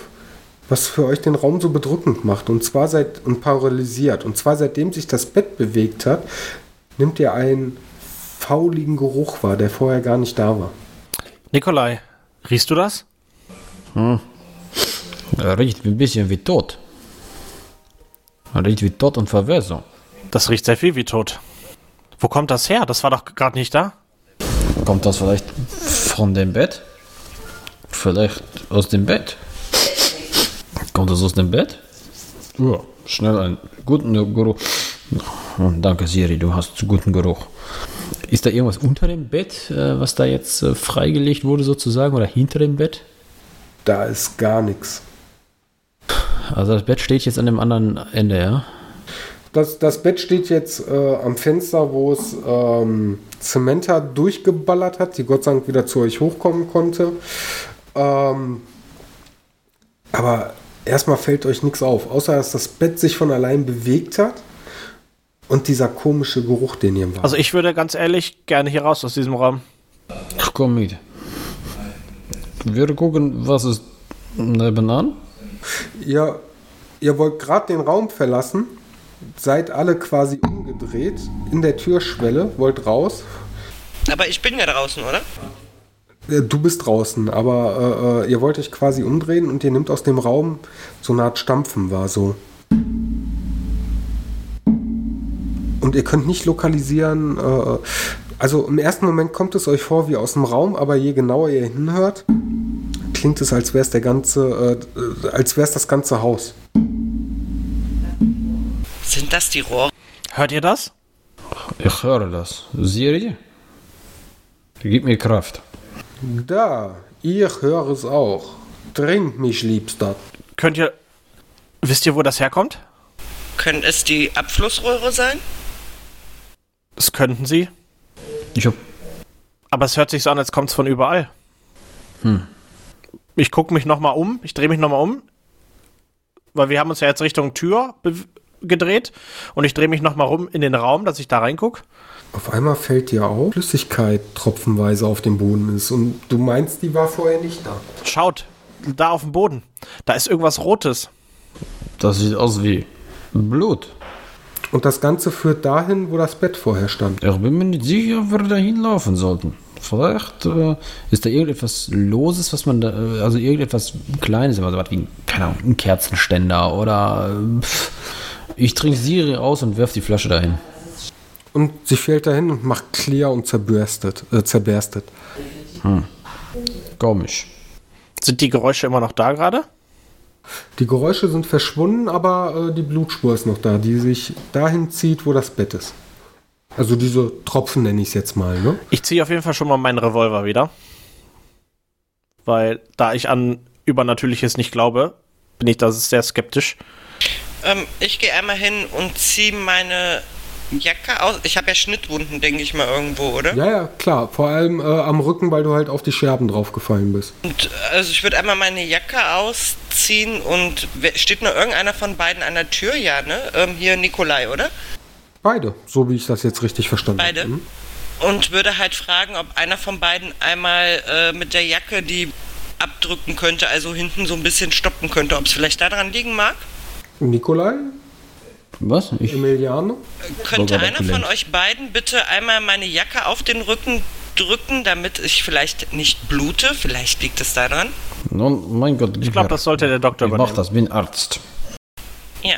was für euch den Raum so bedrückend macht und zwar seit und paralysiert. Und zwar seitdem sich das Bett bewegt hat, nimmt ihr einen fauligen Geruch wahr, der vorher gar nicht da war. Nikolai, riechst du das? Er riecht ein bisschen wie tot. Er riecht wie Tod und Verwesung. Das riecht sehr viel wie tot. Wo kommt das her? Das war doch gerade nicht da. Kommt das vielleicht von dem Bett? Vielleicht aus dem Bett? Kommt das aus dem Bett? Ja, schnell einen guten Geruch. Danke, Siri, du hast guten Geruch. Ist da irgendwas unter dem Bett, äh, was da jetzt äh, freigelegt wurde, sozusagen, oder hinter dem Bett? Da ist gar nichts. Also das Bett steht jetzt an dem anderen Ende, ja? Das, das Bett steht jetzt äh, am Fenster, wo es ähm, Samantha durchgeballert hat, die Gott sei Dank wieder zu euch hochkommen konnte. Ähm, aber erstmal fällt euch nichts auf, außer dass das Bett sich von allein bewegt hat und dieser komische Geruch, den ihr war. Also ich würde ganz ehrlich gerne hier raus aus diesem Raum. Komm mit. Wir gucken, was ist nebenan. ihr, ihr wollt gerade den Raum verlassen, seid alle quasi umgedreht in der Türschwelle, wollt raus. Aber ich bin ja draußen, oder? Äh, Du bist draußen, aber äh, äh, ihr wollt euch quasi umdrehen und ihr nimmt aus dem Raum so eine Art Stampfen war so. Und ihr könnt nicht lokalisieren. Äh, also im ersten Moment kommt es euch vor wie aus dem Raum, aber je genauer ihr hinhört, klingt es, als wäre es der ganze, äh, als wäre es das ganze Haus. Sind das die Rohre? Hört ihr das? Ich höre das. Siri? Gib mir Kraft. Da, ich höre es auch. Trink mich, Liebster. Könnt ihr. Wisst ihr, wo das herkommt? Können es die Abflussrohre sein? Das könnten sie. Ich hab. Aber es hört sich so an, als kommt es von überall. Ich gucke mich nochmal um. Ich drehe mich nochmal um. Weil wir haben uns ja jetzt Richtung Tür gedreht. Und ich drehe mich nochmal rum in den Raum, dass ich da reingucke. Auf einmal fällt dir auf, Flüssigkeit tropfenweise auf dem Boden ist und du meinst, die war vorher nicht da. Schaut, da auf dem Boden. Da ist irgendwas Rotes. Das sieht aus wie Blut. Und das Ganze führt dahin, wo das Bett vorher stand. Ich bin mir nicht sicher, ob wir da hinlaufen sollten. Vielleicht äh, ist da irgendetwas Loses, was man da, äh, also irgendetwas Kleines, also was wie, keine Ahnung, ein Kerzenständer oder äh, pff, ich trinke Siri aus und werf die Flasche dahin. Und sie fällt dahin und macht clear und zerbürstet, äh, zerberstet. Komisch. Sind die Geräusche immer noch da gerade? Die Geräusche sind verschwunden, aber äh, die Blutspur ist noch da, die sich dahin zieht, wo das Bett ist. Also diese Tropfen nenne ich es jetzt mal, ne? Ich ziehe auf jeden Fall schon mal meinen Revolver wieder. Weil, da ich an Übernatürliches nicht glaube, bin ich da sehr skeptisch. Ähm, ich gehe einmal hin und ziehe meine Jacke aus. Ich habe ja Schnittwunden, denke ich mal, irgendwo, oder? Ja, ja, klar. Vor allem äh, am Rücken, weil du halt auf die Scherben draufgefallen bist. Und also ich würde einmal meine Jacke ausziehen und steht nur irgendeiner von beiden an der Tür? Ja, ne? Ähm, hier Nikolai, oder? Beide, so wie ich das jetzt richtig verstanden Beide. habe. Mhm. Und würde halt fragen, ob einer von beiden einmal äh, mit der Jacke die abdrücken könnte, also hinten so ein bisschen stoppen könnte, ob es vielleicht daran liegen mag. Nikolai, Was? Ich, Emiliano. Könnte einer von euch beiden bitte einmal meine Jacke auf den Rücken drücken, damit ich vielleicht nicht blute? Vielleicht liegt es daran. nun, mein Gott. Ich glaube, das sollte der Doktor Ich mach übernehmen. das, bin Arzt. Ja.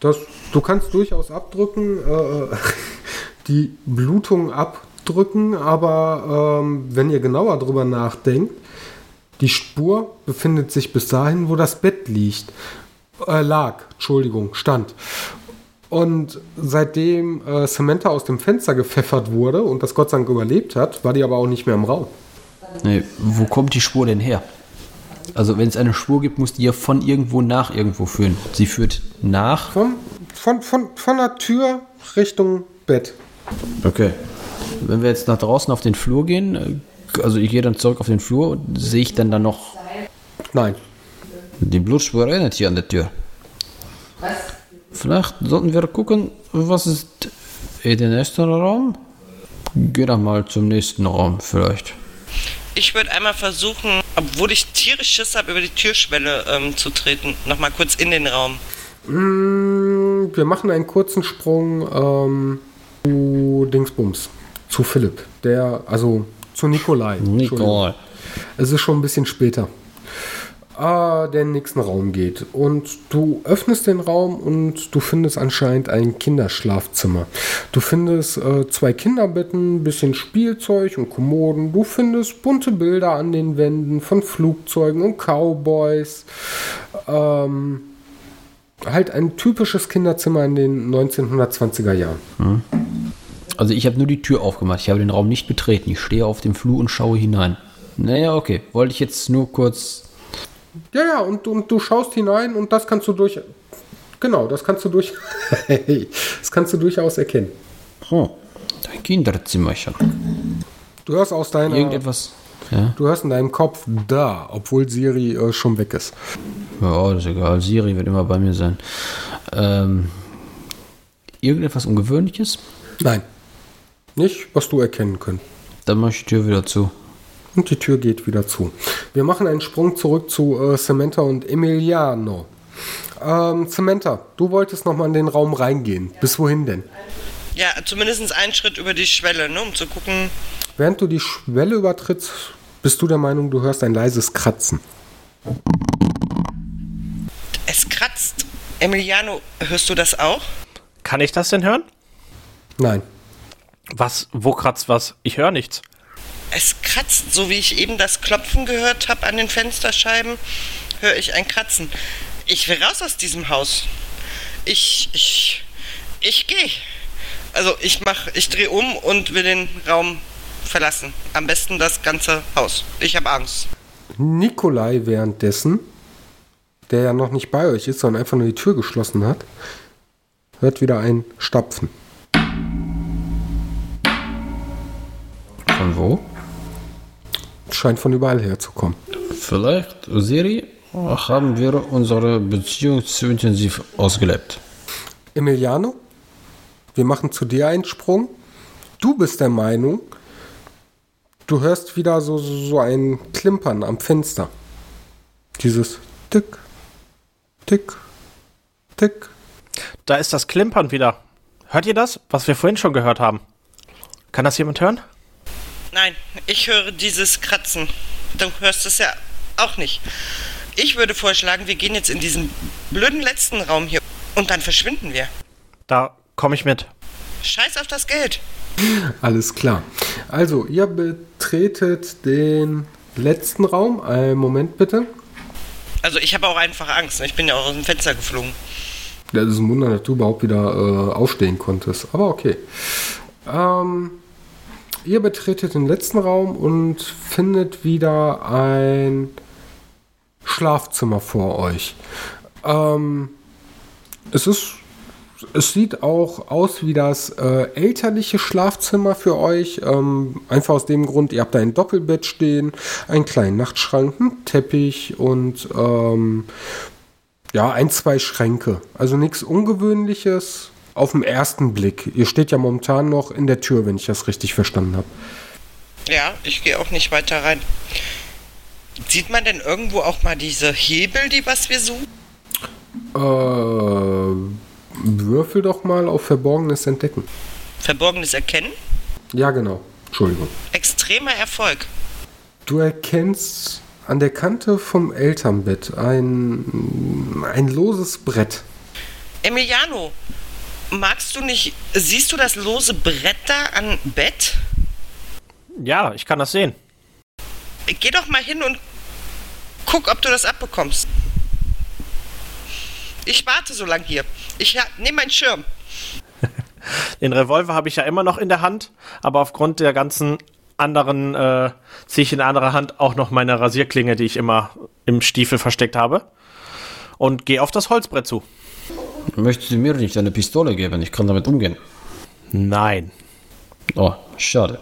Das, du kannst durchaus abdrücken, äh, die Blutung abdrücken, aber ähm, wenn ihr genauer drüber nachdenkt, die Spur befindet sich bis dahin, wo das Bett liegt. Äh, lag, Entschuldigung, stand. Und seitdem äh, Samantha aus dem Fenster gepfeffert wurde und das Gott sei Dank überlebt hat, war die aber auch nicht mehr im Raum. Nee, wo kommt die Spur denn her? Also, wenn es eine Spur gibt, muss die ja von irgendwo nach irgendwo führen. Sie führt nach. Von, von, von, von der Tür Richtung Bett. Okay. Wenn wir jetzt nach draußen auf den Flur gehen, äh, also ich gehe dann zurück auf den Flur, sehe ich dann da noch Nein. Die Blutspur erinnert hier an der Tür. Vielleicht sollten wir gucken, was ist in den nächsten Raum? Geh doch mal zum nächsten Raum vielleicht. Ich würde einmal versuchen, obwohl ich tierisch Schiss habe, über die Türschwelle ähm, zu treten. Nochmal kurz in den Raum. Mm, Wir machen einen kurzen Sprung ähm, zu Dingsbums, zu Philipp. Der, also zu Nikolai. Nikolai. Es ist schon ein bisschen später. In den nächsten Raum geht. Und du öffnest den Raum und du findest anscheinend ein Kinderschlafzimmer. Du findest äh, zwei Kinderbetten, ein bisschen Spielzeug und Kommoden. Du findest bunte Bilder an den Wänden von Flugzeugen und Cowboys. Ähm, halt ein typisches Kinderzimmer in den 1920er Jahren. Also ich habe nur die Tür aufgemacht. Ich habe den Raum nicht betreten. Ich stehe auf dem Flur und schaue hinein. Naja, okay. Wollte ich jetzt nur kurz. Ja, ja, und, und du schaust hinein und das kannst du durch. Genau, das kannst du durch. das kannst du durchaus erkennen. Oh, ein Kinderzimmerchen. Du hörst aus deiner. Irgendetwas. Ja. Du hörst in deinem Kopf da, obwohl Siri äh, schon weg ist. Ja, das ist egal. Siri wird immer bei mir sein. Ähm, irgendetwas Ungewöhnliches? Nein. Nicht, was du erkennen könntest. Dann mach ich die Tür wieder zu. Und die Tür geht wieder zu. Wir machen einen Sprung zurück zu äh, Samantha und Emiliano. Ähm, Samantha, du wolltest noch mal in den Raum reingehen. Bis wohin denn? Ja, zumindest einen Schritt über die Schwelle, ne, um zu gucken. Während du die Schwelle übertrittst, bist du der Meinung, du hörst ein leises Kratzen. Es kratzt. Emiliano, hörst du das auch? Kann ich das denn hören? Nein. Was? Wo kratzt was? Ich höre nichts. Es kratzt, so wie ich eben das Klopfen gehört habe an den Fensterscheiben, höre ich ein Kratzen. Ich will raus aus diesem Haus. Ich, ich, ich gehe. Also ich mach, ich drehe um und will den Raum verlassen. Am besten das ganze Haus. Ich habe Angst. Nikolai währenddessen, der ja noch nicht bei euch ist, sondern einfach nur die Tür geschlossen hat, hört wieder ein Stapfen. Von wo? Scheint von überall herzukommen. Vielleicht, Siri, haben wir unsere Beziehung zu intensiv ausgelebt. Emiliano, wir machen zu dir einen Sprung. Du bist der Meinung, du hörst wieder so, so, so ein Klimpern am Fenster. Dieses Tick, Tick, Tick. Da ist das Klimpern wieder. Hört ihr das, was wir vorhin schon gehört haben? Kann das jemand hören? Nein, ich höre dieses Kratzen. Du hörst es ja auch nicht. Ich würde vorschlagen, wir gehen jetzt in diesen blöden letzten Raum hier und dann verschwinden wir. Da komme ich mit. Scheiß auf das Geld. Alles klar. Also, ihr betretet den letzten Raum. Einen Moment bitte. Also ich habe auch einfach Angst. ne? Ich bin ja auch aus dem Fenster geflogen. Das ist ein Wunder, dass du überhaupt wieder äh, aufstehen konntest. Aber okay. Ähm, ihr betretet den letzten Raum und findet wieder ein Schlafzimmer vor euch. Ähm, es ist. Es sieht auch aus wie das äh, elterliche Schlafzimmer für euch. Ähm, einfach aus dem Grund, ihr habt da ein Doppelbett stehen, einen kleinen Nachtschrank, einen Teppich und ähm, ja, ein, zwei Schränke. Also nichts Ungewöhnliches auf den ersten Blick. Ihr steht ja momentan noch in der Tür, wenn ich das richtig verstanden habe. Ja, ich gehe auch nicht weiter rein. Sieht man denn irgendwo auch mal diese Hebel, die was wir suchen? Äh, würfel doch mal auf Verborgenes entdecken. Verborgenes Erkennen? Ja, genau. Entschuldigung. Extremer Erfolg. Du erkennst an der Kante vom Elternbett ein, ein loses Brett. Emiliano, magst du nicht. Siehst du das lose Brett da am Bett? Ja, ich kann das sehen. Geh doch mal hin und guck, ob du das abbekommst. Ich warte so lang hier. Ich nehme meinen Schirm. Den Revolver habe ich ja immer noch in der Hand, aber aufgrund der ganzen anderen äh, ziehe ich in der andere Hand auch noch meine Rasierklinge, die ich immer im Stiefel versteckt habe. Und gehe auf das Holzbrett zu. Möchtest du mir nicht eine Pistole geben? Ich kann damit umgehen. Nein. Oh, schade.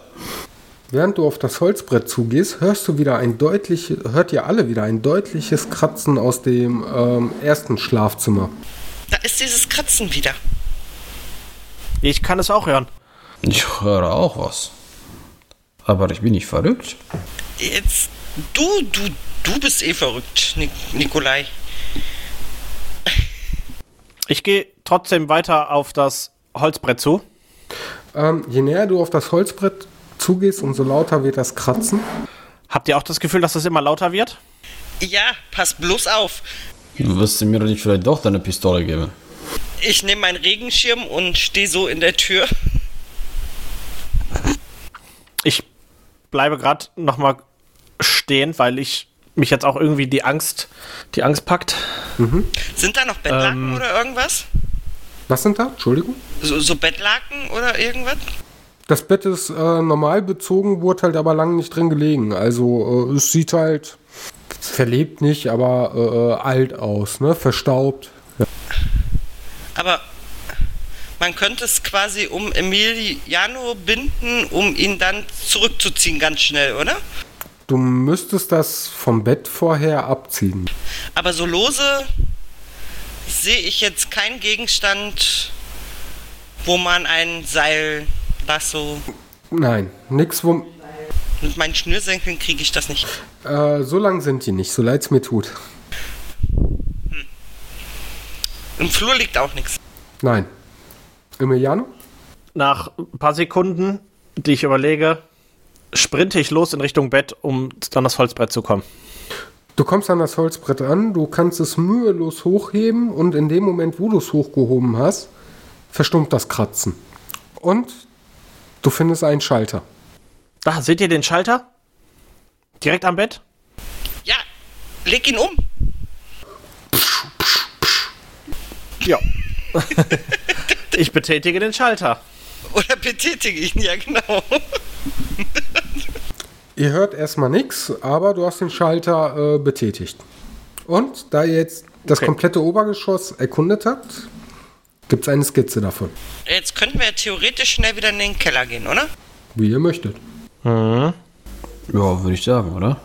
Während du auf das Holzbrett zugehst, hörst du wieder ein deutliches, hört ihr alle wieder ein deutliches Kratzen aus dem ähm, ersten Schlafzimmer. Da ist dieses Kratzen wieder. Ich kann es auch hören. Ich höre auch was. Aber ich bin nicht verrückt. Jetzt. Du, du, du bist eh verrückt, Nik Nikolai. Ich gehe trotzdem weiter auf das Holzbrett zu. Ähm, je näher du auf das Holzbrett zugehst, umso lauter wird das Kratzen. Habt ihr auch das Gefühl, dass es immer lauter wird? Ja, pass bloß auf. Du wirst mir nicht vielleicht doch deine Pistole geben. Ich nehme meinen Regenschirm und stehe so in der Tür. Ich bleibe gerade noch mal stehen, weil ich mich jetzt auch irgendwie die Angst, die Angst packt. Sind da noch Bettlaken Ähm. oder irgendwas? Was sind da? Entschuldigung. So, so Bettlaken oder irgendwas? Das Bett ist äh, normal bezogen, wurde halt aber lange nicht drin gelegen. Also äh, es sieht halt verlebt nicht, aber äh, alt aus, ne? Verstaubt. Aber Man könnte es quasi um Emiliano binden, um ihn dann zurückzuziehen, ganz schnell, oder? Du müsstest das vom Bett vorher abziehen. Aber so lose sehe ich jetzt keinen Gegenstand, wo man ein Seil, Lasso. Nein, nix, wo. Mit meinen Schnürsenkeln kriege ich das nicht. Äh, so lang sind die nicht, so leid's mir tut. Im Flur liegt auch nichts. Nein. Emiliano? Nach ein paar Sekunden, die ich überlege, sprinte ich los in Richtung Bett, um an das Holzbrett zu kommen. Du kommst an das Holzbrett an, du kannst es mühelos hochheben und in dem Moment, wo du es hochgehoben hast, verstummt das Kratzen. Und du findest einen Schalter. Da, seht ihr den Schalter? Direkt am Bett? Ja, leg ihn um. Ja. ich betätige den Schalter. Oder betätige ihn, ja genau. Ihr hört erstmal nichts, aber du hast den Schalter äh, betätigt. Und da ihr jetzt das Okay. komplette Obergeschoss erkundet habt, gibt es eine Skizze davon. Jetzt könnten wir theoretisch schnell wieder in den Keller gehen, oder? Wie ihr möchtet. Ja, würde ich sagen, oder?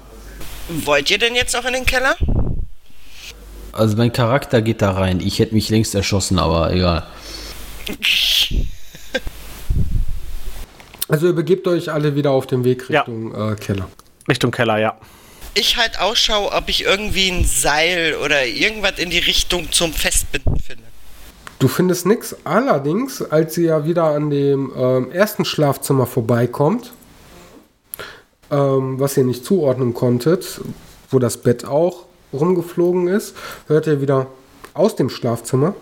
Wollt ihr denn jetzt noch in den Keller? Also mein Charakter geht da rein. Ich hätte mich längst erschossen, aber egal. Also ihr begebt euch alle wieder auf den Weg Ja. Richtung äh, Keller. Richtung Keller, ja. Ich halt Ausschau, ob ich irgendwie ein Seil oder irgendwas in die Richtung zum Festbinden finde. Du findest nichts. Allerdings, als ihr ja wieder an dem ähm, ersten Schlafzimmer vorbeikommt, ähm, was ihr nicht zuordnen konntet, wo das Bett auch rumgeflogen ist, hört ihr wieder aus dem Schlafzimmer.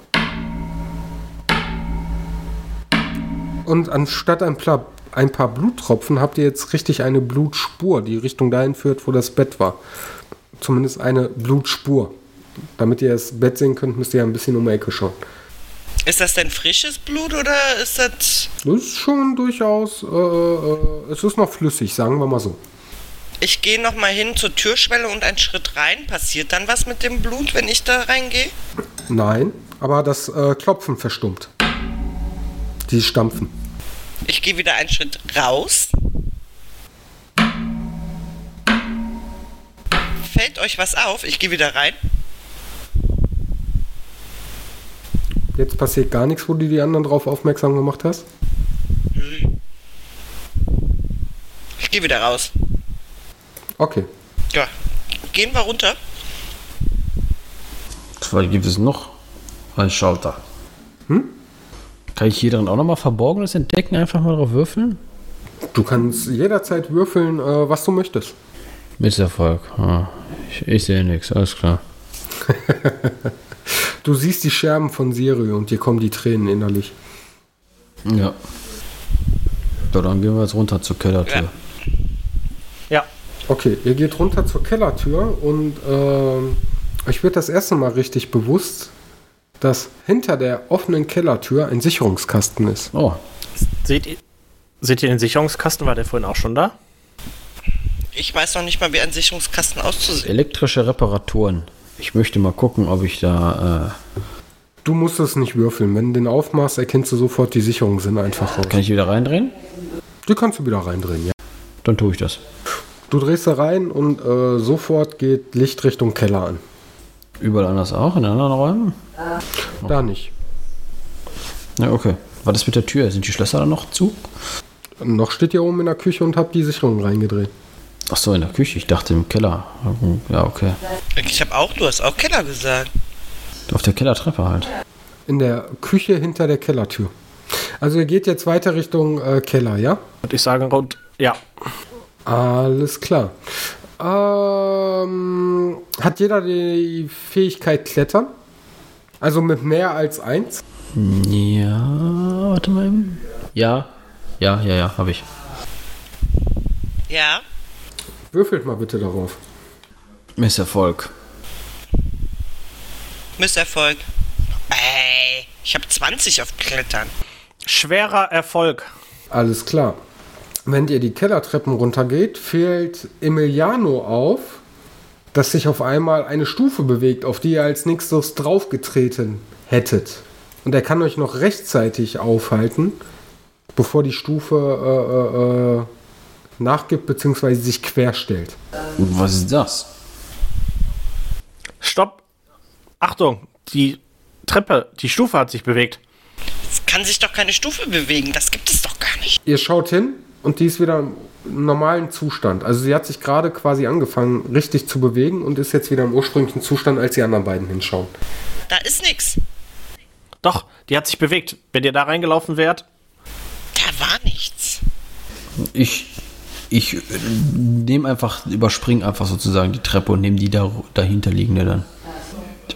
Und anstatt ein, Pla ein paar Bluttropfen habt ihr jetzt richtig eine Blutspur, die Richtung dahin führt, wo das Bett war. Zumindest eine Blutspur. Damit ihr das Bett sehen könnt, müsst ihr ja ein bisschen um die Ecke schauen. Ist das denn frisches Blut oder ist das. Das ist schon durchaus, äh, äh, es ist noch flüssig, sagen wir mal so. Ich gehe nochmal hin zur Türschwelle und einen Schritt rein. Passiert dann was mit dem Blut, wenn ich da reingehe? Nein, aber das äh, Klopfen verstummt. Die stampfen. Ich gehe wieder einen Schritt raus. Fällt euch was auf? Ich gehe wieder rein. Jetzt passiert gar nichts, wo du die anderen drauf aufmerksam gemacht hast. Ich gehe wieder raus. Okay. Ja. Gehen wir runter. Was gibt es noch? Ein Schalter. Hm? Kann ich hier drin auch nochmal Verborgenes entdecken? Einfach mal drauf würfeln? Du kannst jederzeit würfeln, äh, was du möchtest. Misserfolg. Ah, ich, ich sehe nichts, alles klar. Du siehst die Scherben von Siri und dir kommen die Tränen innerlich. Ja. So, dann gehen wir jetzt runter zur Kellertür. Ja. Ja. Okay, ihr geht runter zur Kellertür und ähm, euch wird das erste Mal richtig bewusst, dass hinter der offenen Kellertür ein Sicherungskasten ist. Oh, Seht ihr, seht ihr den Sicherungskasten? War der vorhin auch schon da? Ich weiß noch nicht mal, wie ein Sicherungskasten auszusehen. elektrische Reparaturen. Ich möchte mal gucken, ob ich da. Äh, Du musst es nicht würfeln. Wenn du den aufmachst, erkennst du sofort, die Sicherungen sind einfach raus. kann ich wieder reindrehen? Die kannst du wieder reindrehen, ja. Dann tue ich das. Du drehst da rein und äh, sofort geht Licht Richtung Keller an. Überall anders auch, in anderen Räumen? Da nicht. Ja, okay. Was ist mit der Tür? Sind die Schlösser da noch zu? Noch steht ihr oben in der Küche und habt die Sicherung reingedreht. Ach so, in der Küche. Ich dachte im Keller. Ja, okay. Ich habe auch, du hast auch Keller gesagt. Auf der Kellertreppe halt. In der Küche hinter der Kellertür. Also ihr geht jetzt weiter Richtung äh, Keller, ja? Und ich sage rund, ja. Alles klar. Ähm, hat jeder die Fähigkeit Klettern? Also mit mehr als eins? Ja, warte mal. eben. Ja, ja, ja, ja, habe ich. Ja. Würfelt mal bitte darauf. Misserfolg. Misserfolg. Ey, ich habe 20 auf Klettern. Schwerer Erfolg. Alles klar. Wenn ihr die Kellertreppen runtergeht, fällt Emiliano auf, dass sich auf einmal eine Stufe bewegt, auf die ihr als nächstes draufgetreten hättet. Und er kann euch noch rechtzeitig aufhalten, bevor die Stufe äh, äh, äh, nachgibt bzw. sich querstellt. Was ist das? Stopp! Achtung! Die Treppe, die Stufe hat sich bewegt. Es kann sich doch keine Stufe bewegen. Das gibt es doch gar nicht. Ihr schaut hin und die ist wieder normalen Zustand. Also sie hat sich gerade quasi angefangen, richtig zu bewegen und ist jetzt wieder im ursprünglichen Zustand, als die anderen beiden hinschauen. Da ist nichts. Doch, die hat sich bewegt. Wenn ihr da reingelaufen wärt, Da war nichts. Ich, ich nehme einfach, überspring einfach sozusagen die Treppe und nehme die da, dahinter liegende dann.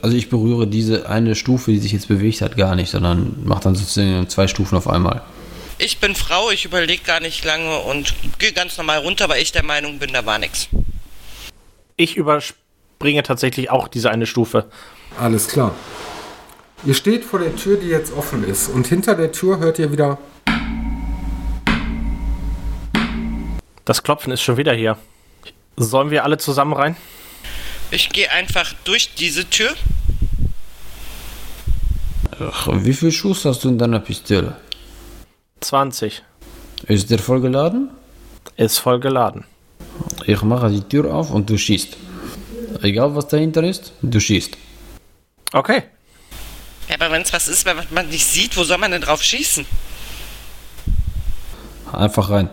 Also ich berühre diese eine Stufe, die sich jetzt bewegt hat, gar nicht, sondern mache dann sozusagen zwei Stufen auf einmal. Ich bin Frau, ich überlege gar nicht lange und gehe ganz normal runter, weil ich der Meinung bin, da war nichts. ich überspringe tatsächlich auch diese eine Stufe. Alles klar. Ihr steht vor der Tür, die jetzt offen ist. Und hinter der Tür hört ihr wieder. Das Klopfen ist schon wieder hier. Sollen wir alle zusammen rein? Ich gehe einfach durch diese Tür. Ach, wie viel Schuss hast du in deiner Pistole? 20. Ist der voll geladen? Ist voll geladen. Ich mache die Tür auf und du schießt. Egal was dahinter ist, du schießt. Okay. Ja, aber wenn es was ist, was man nicht sieht, wo soll man denn drauf schießen? Einfach rein.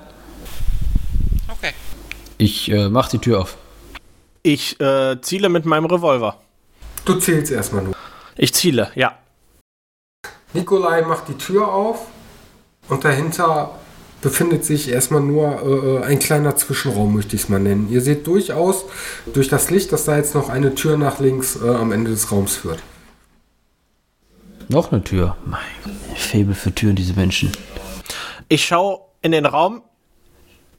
Okay. Ich äh, mach die Tür auf. Ich äh, ziele mit meinem Revolver. Du zählst erstmal nur. Ich ziele, ja. Nikolai macht die Tür auf und dahinter befindet sich erstmal nur äh, ein kleiner Zwischenraum, möchte ich es mal nennen. Ihr seht durchaus durch das Licht, dass da jetzt noch eine Tür nach links äh, am Ende des Raums führt. Noch eine Tür. Mein Faible für Türen, diese Menschen. Ich schaue in den Raum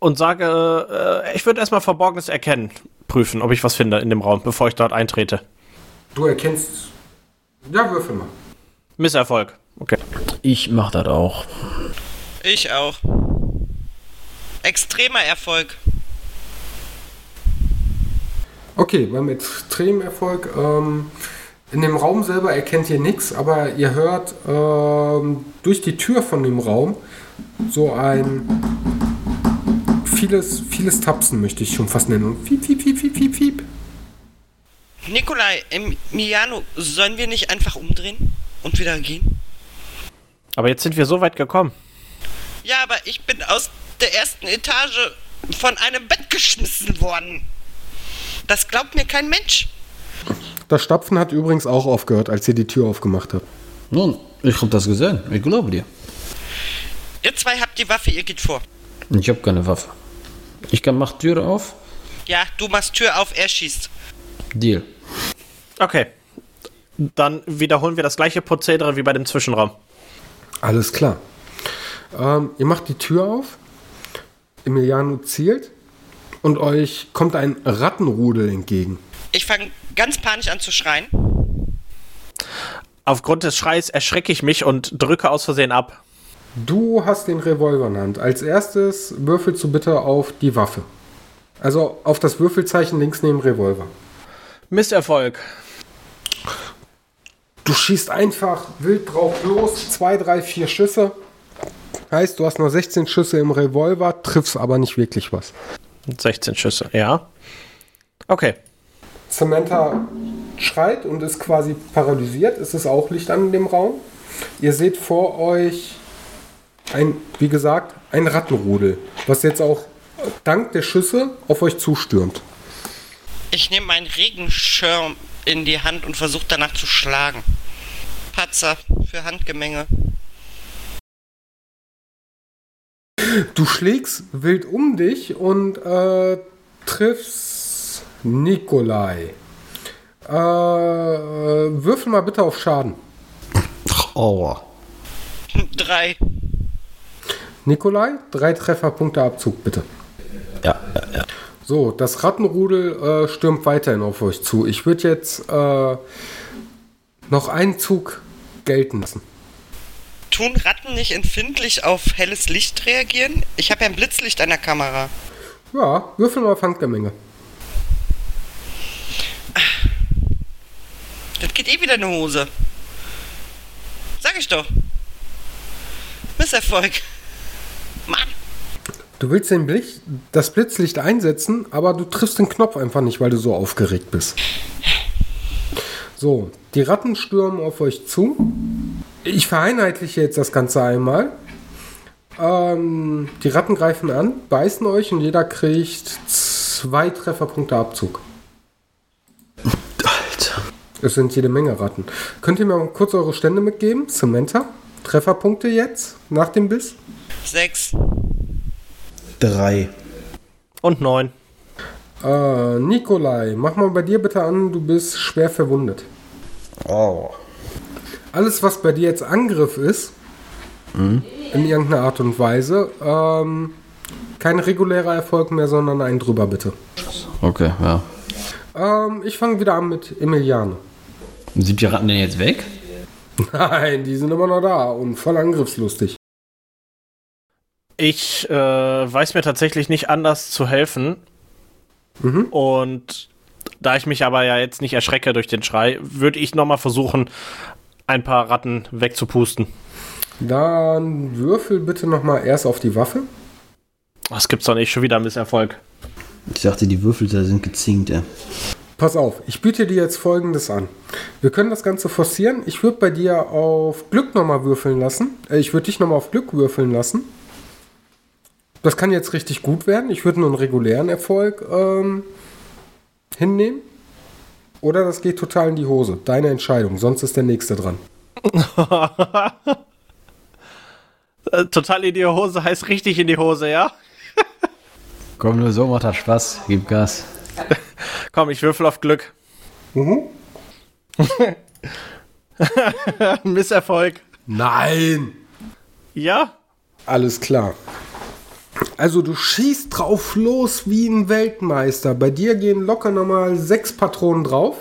und sage, äh, ich würde erstmal Verborgenes erkennen, prüfen, ob ich was finde in dem Raum, bevor ich dort eintrete. Du erkennst. Ja, würfel mal. Misserfolg. Okay. Ich mach das auch. Ich auch. Extremer Erfolg. Okay, beim Extremerfolg. Ähm, in dem Raum selber erkennt ihr nichts, aber ihr hört ähm, durch die Tür von dem Raum so ein vieles, vieles Tapsen, möchte ich schon fast nennen. Und fiep, fiep, fiep, fiep, fiep, fiep. Nikolai, Emiliano, sollen wir nicht einfach umdrehen und wieder gehen? Aber jetzt sind wir so weit gekommen. Ja, aber ich bin aus der ersten Etage von einem Bett geschmissen worden. Das glaubt mir kein Mensch. Das Stapfen hat übrigens auch aufgehört, als ihr die Tür aufgemacht habt. Nun, ich hab das gesehen. Ich glaube dir. Ihr zwei habt die Waffe, ihr geht vor. Ich hab keine Waffe. Ich kann mach Tür auf. Ja, du machst Tür auf, er schießt. Deal. Okay. Dann wiederholen wir das gleiche Prozedere wie bei dem Zwischenraum. Alles klar. Ähm, ihr macht die Tür auf. Emiliano zielt. Und euch kommt ein Rattenrudel entgegen. Ich fange ganz panisch an zu schreien. Aufgrund des Schreis erschrecke ich mich und drücke aus Versehen ab. Du hast den Revolver in der Hand. Als erstes würfelst du bitte auf die Waffe. Also auf das Würfelzeichen links neben Revolver. Misserfolg. Du schießt einfach wild drauf los. Zwei, drei, vier Schüsse. Heißt, du hast nur 16 Schüsse im Revolver, triffst aber nicht wirklich was. 16 Schüsse, ja. Okay. Samantha schreit und ist quasi paralysiert. Es ist auch Licht an in dem Raum. Ihr seht vor euch ein, wie gesagt, ein Rattenrudel, was jetzt auch dank der Schüsse auf euch zustürmt. Ich nehme meinen Regenschirm in die Hand und versuche danach zu schlagen. Patzer für Handgemenge. Du schlägst wild um dich und äh, triffst Nikolai. Äh, würfel mal bitte auf Schaden. Aua. Drei. Nikolai, drei Trefferpunkte Abzug bitte. Ja, ja, ja. So, das Rattenrudel äh, stürmt weiterhin auf euch zu. Ich würde jetzt äh, noch einen Zug gelten lassen. Tun Ratten nicht empfindlich auf helles Licht reagieren? Ich habe ja ein Blitzlicht an der Kamera. Ja, würfel mal auf Handgemenge. Das geht eh wieder in die Hose. Sag Sag ich doch. Misserfolg. Du willst den Blitz, das Blitzlicht einsetzen, aber du triffst den Knopf einfach nicht, weil du so aufgeregt bist. So, die Ratten stürmen auf euch zu. Ich vereinheitliche jetzt das Ganze einmal. Ähm, die Ratten greifen an, beißen euch und jeder kriegt zwei Trefferpunkte Abzug. Alter. Es sind jede Menge Ratten. Könnt ihr mir mal kurz eure Stände mitgeben? Samantha? Trefferpunkte jetzt, nach dem Biss? Sechs. Drei. Und neun. Äh, Nikolai, mach mal bei dir bitte an, du bist schwer verwundet. Oh. Alles, was bei dir jetzt Angriff ist, in irgendeiner Art und Weise, ähm, kein regulärer Erfolg mehr, sondern ein drüber bitte. Okay, ja. Ähm, ich fange wieder an mit Emiliano. Sind die Ratten denn jetzt weg? Nein, die sind immer noch da und voll angriffslustig. Ich äh, weiß mir tatsächlich nicht anders zu helfen. Und da ich mich aber ja jetzt nicht erschrecke durch den Schrei, würde ich nochmal versuchen, ein paar Ratten wegzupusten. Dann würfel bitte nochmal erst auf die Waffe. Was gibt's doch nicht? Schon wieder ein Misserfolg. Ich dachte, die Würfel da sind gezinkt, ey. Pass auf, ich biete dir jetzt folgendes an. Wir können das Ganze forcieren. Ich würde bei dir auf Glück nochmal würfeln lassen. Äh, ich würde dich nochmal auf Glück würfeln lassen. Das kann jetzt richtig gut werden. Ich würde nur einen regulären Erfolg ähm, hinnehmen. Oder das geht total in die Hose. Deine Entscheidung. Sonst ist der nächste dran. Total in die Hose heißt richtig in die Hose, ja? Komm, nur so macht das Spaß. Gib Gas. Komm, ich würfel auf Glück. Mhm. Misserfolg. Nein! Ja? Alles klar. Also du schießt drauf los wie ein Weltmeister. Bei dir gehen locker nochmal sechs Patronen drauf.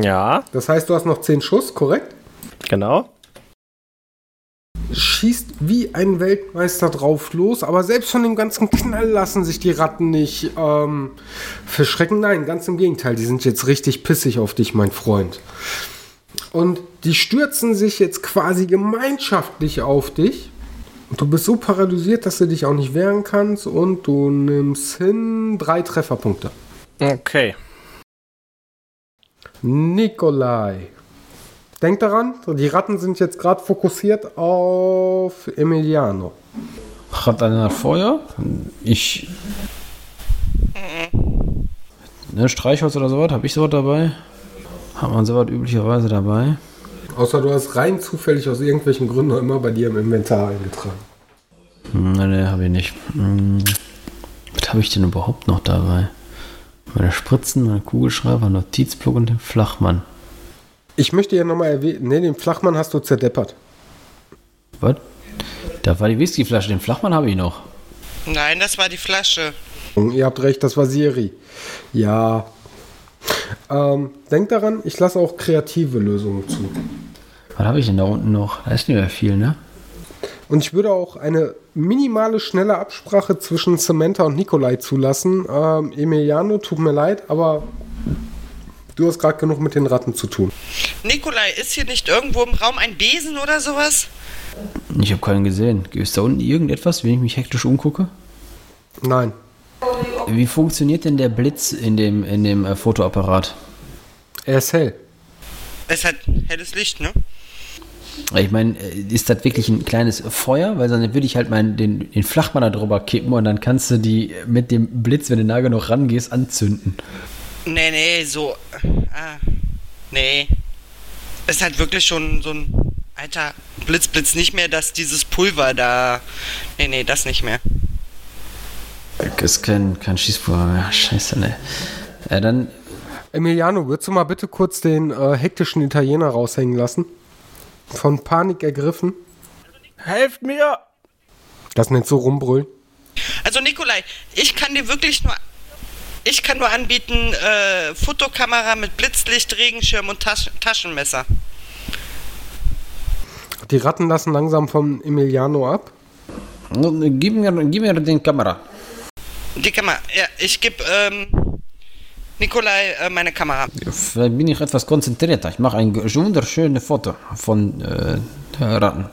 Ja, Das heißt, du hast noch zehn Schuss, korrekt? genau. Schießt wie ein Weltmeister drauf los, aber selbst von dem ganzen Knall lassen sich die Ratten nicht ähm, verschrecken. Nein, ganz im Gegenteil, die sind jetzt richtig pissig auf dich, mein Freund. Und die stürzen sich jetzt quasi gemeinschaftlich auf dich. Und du bist so paralysiert, dass du dich auch nicht wehren kannst und du nimmst hin drei Trefferpunkte. Okay. Nikolai. Denk daran, die Ratten sind jetzt gerade fokussiert auf Emiliano. Hat einer Feuer? Ich. Ne, Streichholz oder sowas? Habe ich sowas dabei? Hat man sowas üblicherweise dabei? Außer du hast rein zufällig aus irgendwelchen Gründen noch immer bei dir im Inventar eingetragen. Hm, Ne, ne, habe ich nicht. Hm, Was habe ich denn überhaupt noch dabei? Meine Spritzen, meine Kugelschreiber, Notizblock und den Flachmann. Ich möchte ja nochmal erwähnen, ne, den Flachmann hast du zerdeppert. Was? Da war die Whiskyflasche, den Flachmann habe ich noch. Nein, das war die Flasche. Und ihr habt recht, das war Siri. Ja. Ähm, denkt daran, ich lasse auch kreative Lösungen zu. Was habe ich denn da unten noch? Da ist nicht mehr viel, ne? Und ich würde auch eine minimale, schnelle Absprache zwischen Samantha und Nikolai zulassen. Ähm, Emiliano, tut mir leid, aber du hast gerade genug mit den Ratten zu tun. Nikolai, ist hier nicht irgendwo im Raum ein Besen oder sowas? Ich habe keinen gesehen. Ist da unten irgendetwas, wenn ich mich hektisch umgucke? Nein. Wie funktioniert denn der Blitz in dem, in dem äh, Fotoapparat? Er ist hell. Es hat helles Licht, ne? Ich meine, äh, ist das wirklich ein kleines Feuer? Weil dann würde ich halt meinen, den, den Flachmann da drüber kippen und dann kannst du die mit dem Blitz, wenn du nah genug rangehst, anzünden. Nee, nee, so. Ah, nee. Es hat wirklich schon so ein alter Blitz, Blitz nicht mehr, dass dieses Pulver da. Nee, nee, das nicht mehr. Das ist kein, kein Schießpulver mehr. Scheiße, ne. Ja, dann, Emiliano, würdest du mal bitte kurz den äh, hektischen Italiener raushängen lassen? Von Panik ergriffen. Helft mir! Das nennt so rumbrüllen. Also Nikolai, ich kann dir wirklich nur. Ich kann nur anbieten, äh, Fotokamera mit Blitzlicht, Regenschirm und Tasch Taschenmesser. Die Ratten lassen langsam von Emiliano ab. gib mir, gib mir den Kamera. Die Kamera, ja, ich gebe, ähm, Nikolai, äh, meine Kamera. Vielleicht bin ich etwas konzentrierter. Ich mache ein wunderschönes Foto von äh, Ratten.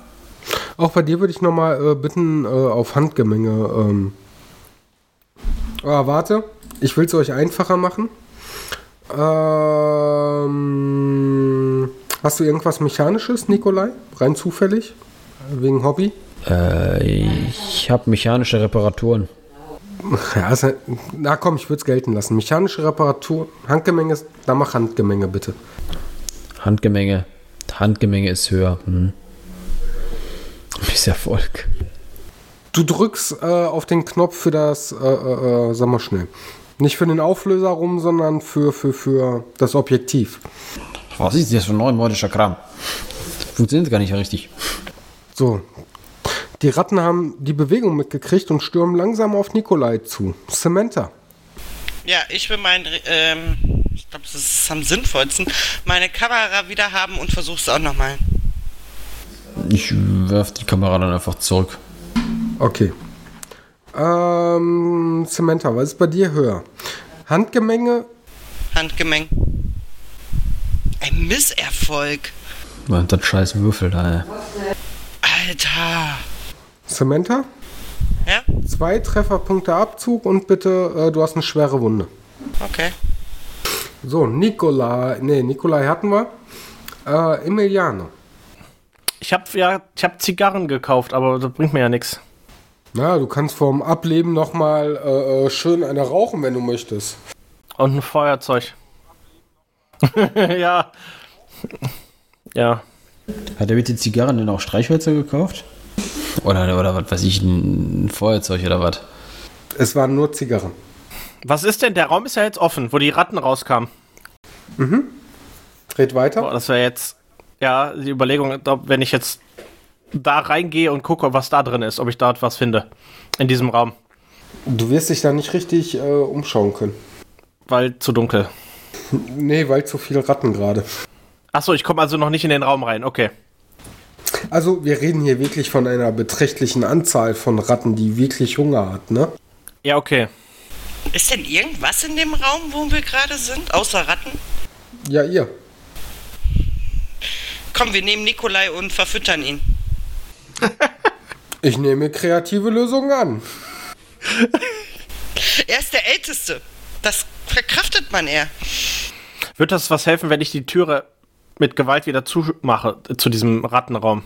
Auch bei dir würde ich nochmal äh, bitten, äh, auf Handgemenge. Ähm. Ah, warte, ich will es euch einfacher machen. Ähm, hast du irgendwas Mechanisches, Nikolai? Rein zufällig? Wegen Hobby? Äh, ich habe mechanische Reparaturen. Ja, ja- na komm, ich würde es gelten lassen. Mechanische Reparatur, Handgemenge, dann mach Handgemenge bitte. Handgemenge. Handgemenge ist höher. Hm. Misserfolg. Du drückst äh, auf den Knopf für das, äh, äh, äh, sag mal schnell. Nicht für den Auflöser rum, sondern für, für, für das Objektiv. Was ist das für ein neumodischer Kram? Funktioniert gar nicht richtig. So. Die Ratten haben die Bewegung mitgekriegt und stürmen langsam auf Nikolai zu. Samantha. Ja, ich will mein, ähm, ich glaube, das ist am sinnvollsten, meine Kamera wieder haben und versuch's auch nochmal. Ich werf die Kamera dann einfach zurück. Okay. Ähm, Samantha, was ist bei dir höher? Handgemenge? Handgemeng. Ein Misserfolg. Und das scheiß Würfel da, ey. Alter. Samantha? Ja? Zwei Trefferpunkte Abzug und bitte, äh, du hast eine schwere Wunde. Okay. So, Nikolai. Nee, Nikolai hatten wir. Äh, Emiliano. Ich habe ja, ich habe Zigarren gekauft, aber das bringt mir ja nichts. Na, du kannst vorm Ableben nochmal äh, äh, schön eine rauchen, wenn du möchtest. Und ein Feuerzeug. ja. Ja. Hat er mit den Zigarren denn auch Streichhölzer gekauft? Oder, oder was weiß ich, ein Feuerzeug oder was? Es waren nur Zigarren. Was ist denn? Der Raum ist ja jetzt offen, wo die Ratten rauskamen. Red weiter. Boah, das wäre jetzt, ja, die Überlegung, ob, wenn ich jetzt da reingehe und gucke, was da drin ist, ob ich dort was finde. In diesem Raum. Du wirst dich da nicht richtig äh, umschauen können. Weil zu dunkel. Nee, weil zu viele Ratten gerade. Achso, ich komme also noch nicht in den Raum rein. Okay. Also, wir reden hier wirklich von einer beträchtlichen Anzahl von Ratten, die wirklich Hunger hat, ne? Ja, okay. Ist denn irgendwas in dem Raum, wo wir gerade sind, außer Ratten? Ja, ihr. Komm, wir nehmen Nikolai und verfüttern ihn. Ich nehme kreative Lösungen an. Er ist der Älteste. Das verkraftet man eher. Wird das was helfen, wenn ich die Türe mit Gewalt wieder zumache zu diesem Rattenraum?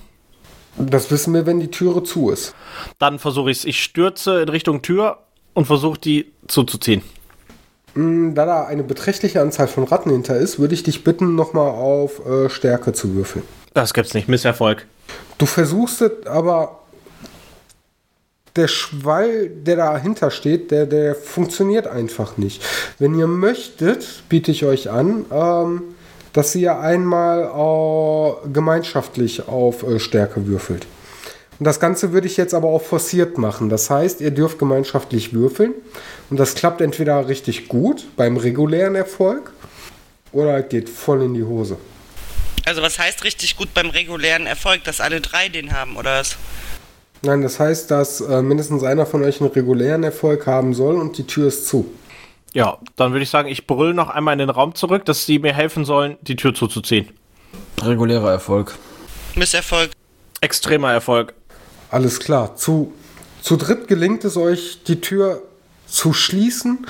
Das wissen wir, wenn die Türe zu ist. Dann versuche ich es. Ich stürze in Richtung Tür und versuche die zuzuziehen. Hm, Da da eine beträchtliche Anzahl von Ratten hinter ist, würde ich dich bitten, nochmal auf äh, Stärke zu würfeln. Das gibt's nicht. Misserfolg. Du versuchst es, aber der Schwall, der dahinter steht, der, der funktioniert einfach nicht. Wenn ihr möchtet, biete ich euch an, ähm, dass ihr einmal äh, gemeinschaftlich auf äh, Stärke würfelt. Und das Ganze würde ich jetzt aber auch forciert machen. Das heißt, ihr dürft gemeinschaftlich würfeln. Und das klappt entweder richtig gut beim regulären Erfolg oder geht voll in die Hose. Also was heißt richtig gut beim regulären Erfolg, dass alle drei den haben, oder was? Nein, das heißt, dass äh, mindestens einer von euch einen regulären Erfolg haben soll und die Tür ist zu. Ja, dann würde ich sagen, ich brülle noch einmal in den Raum zurück, dass sie mir helfen sollen, die Tür zuzuziehen. Regulärer Erfolg. Misserfolg. Extremer Erfolg. Alles klar. Zu, zu dritt gelingt es euch, die Tür zu schließen.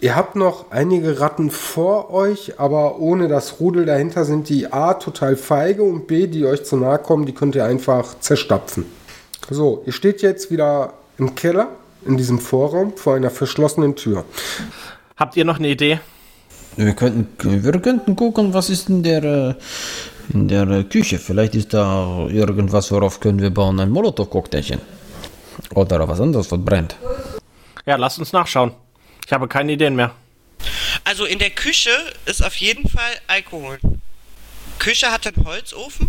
Ihr habt noch einige Ratten vor euch, aber ohne das Rudel dahinter sind die A total feige und B, die euch zu nahe kommen, die könnt ihr einfach zerstapfen. So, ihr steht jetzt wieder im Keller, in diesem Vorraum, vor einer verschlossenen Tür. Habt ihr noch eine Idee? Wir könnten, wir könnten gucken, was ist in der, äh, in der äh, Küche. Vielleicht ist da irgendwas, worauf können wir bauen. Ein Molotow-Cocktailchen. Oder was anderes, was brennt. Ja, lasst uns nachschauen. Ich habe keine Ideen mehr. Also in der Küche ist auf jeden Fall Alkohol. Küche hat einen Holzofen.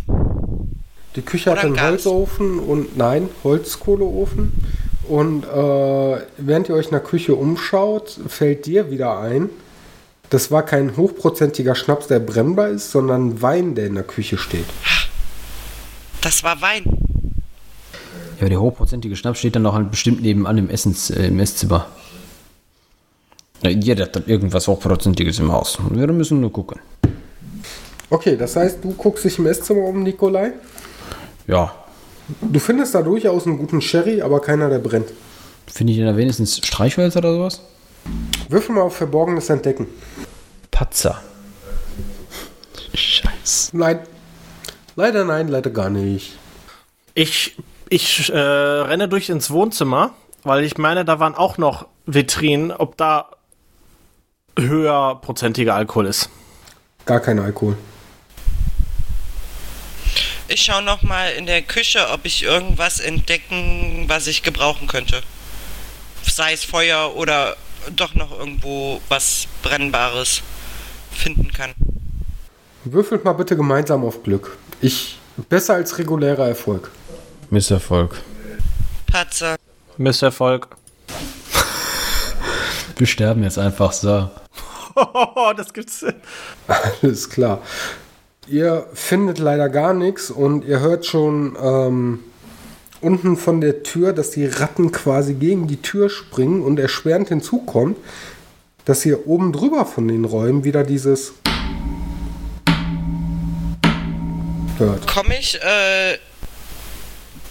Die Küche hat Oder einen Gas. Holzofen und nein, Holzkohleofen. Und äh, während ihr euch in der Küche umschaut, fällt dir wieder ein, das war kein hochprozentiger Schnaps, der brennbar ist, sondern Wein, der in der Küche steht. Das war Wein. Ja, aber der hochprozentige Schnaps steht dann auch halt bestimmt nebenan im, Essens, äh, im Esszimmer. Ja, jeder hat irgendwas Hochprozentiges im Haus. Wir müssen nur gucken. Okay, das heißt, du guckst dich im Esszimmer um, Nikolai. Ja. Du findest da durchaus einen guten Sherry, aber keiner, der brennt. Finde ich denn da wenigstens Streichhölzer oder sowas? Würfel mal auf Verborgenes entdecken. Patzer. Scheiße. Nein. Leider nein, leider gar nicht. Ich, ich äh, renne durch ins Wohnzimmer, weil ich meine, da waren auch noch Vitrinen, ob da höher prozentiger Alkohol ist. Gar kein Alkohol. Ich schaue noch mal in der Küche, ob ich irgendwas entdecken, was ich gebrauchen könnte. Sei es Feuer oder doch noch irgendwo was Brennbares finden kann. Würfelt mal bitte gemeinsam auf Glück. Ich besser als regulärer Erfolg. Misserfolg. Patzer. Misserfolg. Wir sterben jetzt einfach so. das gibt's. Alles klar. Ihr findet leider gar nichts und ihr hört schon ähm, unten von der Tür, dass die Ratten quasi gegen die Tür springen und erschwerend hinzukommt, dass ihr oben drüber von den Räumen wieder dieses hört. Komme ich äh,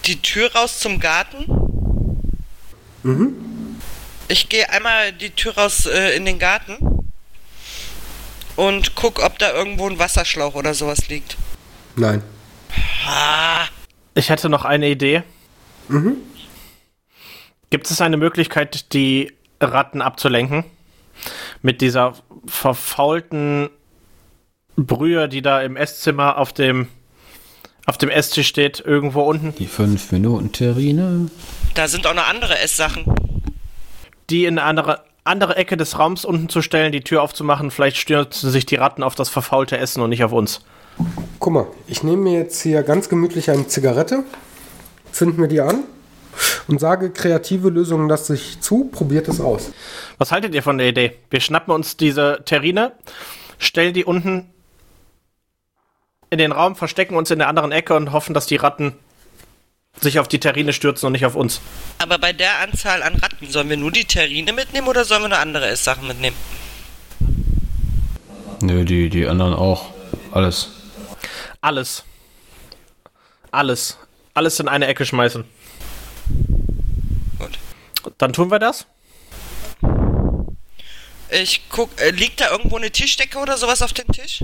die Tür raus zum Garten? Mhm. Ich gehe einmal die Tür raus äh, in den Garten und guck, ob da irgendwo ein Wasserschlauch oder sowas liegt. Nein. Ah, Ich hätte noch eine Idee. Gibt es eine Möglichkeit, die Ratten abzulenken? Mit dieser verfaulten Brühe, die da im Esszimmer auf dem, auf dem Esstisch steht, irgendwo unten, Die 5 Minuten Terrine. da sind auch noch andere Esssachen. die in eine andere, andere Ecke des Raums unten zu stellen, die Tür aufzumachen. Vielleicht stürzen sich die Ratten auf das verfaulte Essen und nicht auf uns. Guck mal, ich nehme mir jetzt hier ganz gemütlich eine Zigarette, zünd mir die an und sage, kreative Lösungen lasse ich zu, probiert es aus. Was haltet ihr von der Idee? Wir schnappen uns diese Terrine, stellen die unten in den Raum, verstecken uns in der anderen Ecke und hoffen, dass die Ratten sich auf die Terrine stürzen und nicht auf uns. Aber bei der Anzahl an Ratten, sollen wir nur die Terrine mitnehmen oder sollen wir noch andere Esssachen mitnehmen? Nö, die, die anderen auch. Alles. Alles. Alles. Alles in eine Ecke schmeißen. Gut. Dann tun wir das. Ich guck, äh, liegt da irgendwo eine Tischdecke oder sowas auf dem Tisch?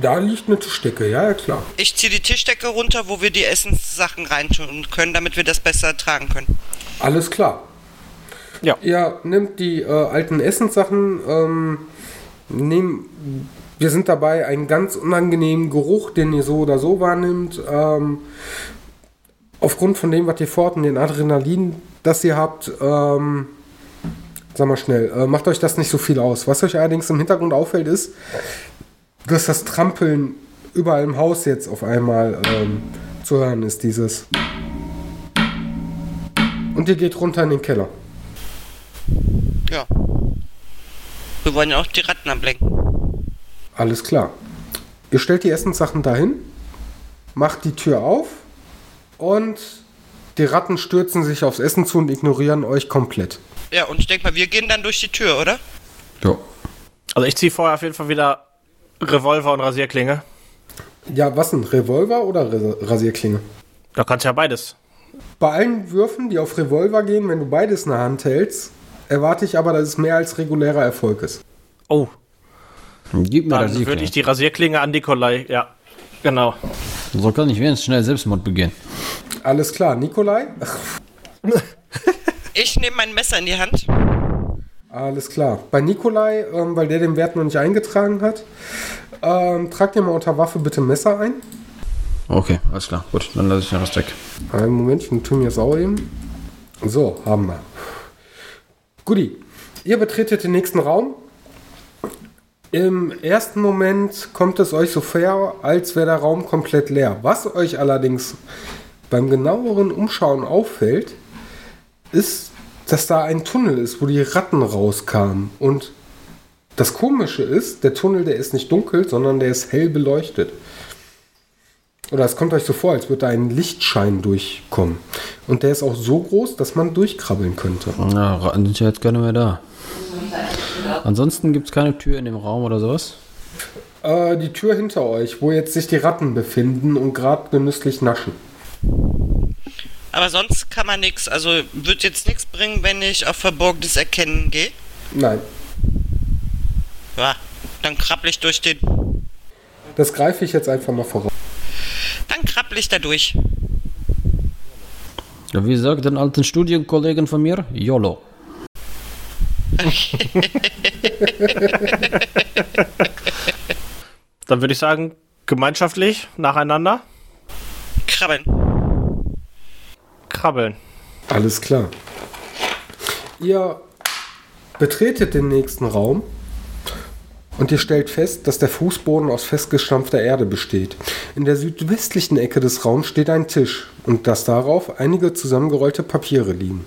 Da liegt eine Tischdecke, ja, ja klar. Ich ziehe die Tischdecke runter, wo wir die Essenssachen reintun können, damit wir das besser tragen können. Alles klar. Ja. Ihr nehmt die äh, alten Essenssachen, ähm, nehmt, wir sind dabei, einen ganz unangenehmen Geruch, den ihr so oder so wahrnimmt. Ähm, aufgrund von dem, was ihr fort und den Adrenalin, das ihr habt, ähm, sag mal schnell, äh, macht euch das nicht so viel aus. Was euch allerdings im Hintergrund auffällt, ist, dass das Trampeln überall im Haus jetzt auf einmal ähm, zu hören ist, dieses. Und ihr geht runter in den Keller. Ja. Wir wollen ja auch die Ratten ablenken. Alles klar. Ihr stellt die Essenssachen dahin, macht die Tür auf und die Ratten stürzen sich aufs Essen zu und ignorieren euch komplett. Ja, und ich denke mal, wir gehen dann durch die Tür, oder? Ja. Also ich ziehe vorher auf jeden Fall wieder Revolver und Rasierklinge. Ja, was denn? Revolver oder Ras- Rasierklinge? Da kannst du ja beides. Bei allen Würfen, die auf Revolver gehen, wenn du beides in der Hand hältst, erwarte ich aber, dass es mehr als regulärer Erfolg ist. Oh, Gib mir das dann würde ich die Rasierklinge an Nikolai, ja. Genau. So kann ich wenigstens schnell Selbstmord begehen. Alles klar, Nikolai? Ich nehme mein Messer in die Hand. Alles klar. Bei Nikolai, ähm, weil der den Wert noch nicht eingetragen hat, ähm, tragt ihr mal unter Waffe bitte Messer ein. Okay, alles klar. Gut, dann lasse ich den Rest weg. Einen Moment, ich notiere mir das auch eben. So, haben wir. Guti, ihr betretet den nächsten Raum. Im ersten Moment kommt es euch so fair, als wäre der Raum komplett leer. Was euch allerdings beim genaueren Umschauen auffällt, ist, dass da ein Tunnel ist, wo die Ratten rauskamen. Und das Komische ist, der Tunnel, der ist nicht dunkel, sondern der ist hell beleuchtet. Oder es kommt euch so vor, als würde da ein Lichtschein durchkommen. Und der ist auch so groß, dass man durchkrabbeln könnte. Na, Ratten sind ja jetzt gar nicht mehr da. Ansonsten gibt es keine Tür in dem Raum oder sowas? Äh, die Tür hinter euch, wo jetzt sich die Ratten befinden und gerade genüsslich naschen. Aber sonst kann man nichts. Also wird jetzt nichts bringen, wenn ich auf Verborgenes erkennen gehe. Nein, Ja, dann krabbel ich durch den. das greife ich jetzt einfach mal voraus. Dann krabbel ich da durch. Ja, wie sagt ein alten Studienkollegen von mir? YOLO. Dann würde ich sagen, gemeinschaftlich, nacheinander, Krabbeln. Krabbeln. Alles klar. Ihr betretet den nächsten Raum und ihr stellt fest, dass der Fußboden aus festgestampfter Erde besteht. In der südwestlichen Ecke des Raums steht ein Tisch und dass darauf einige zusammengerollte Papiere liegen.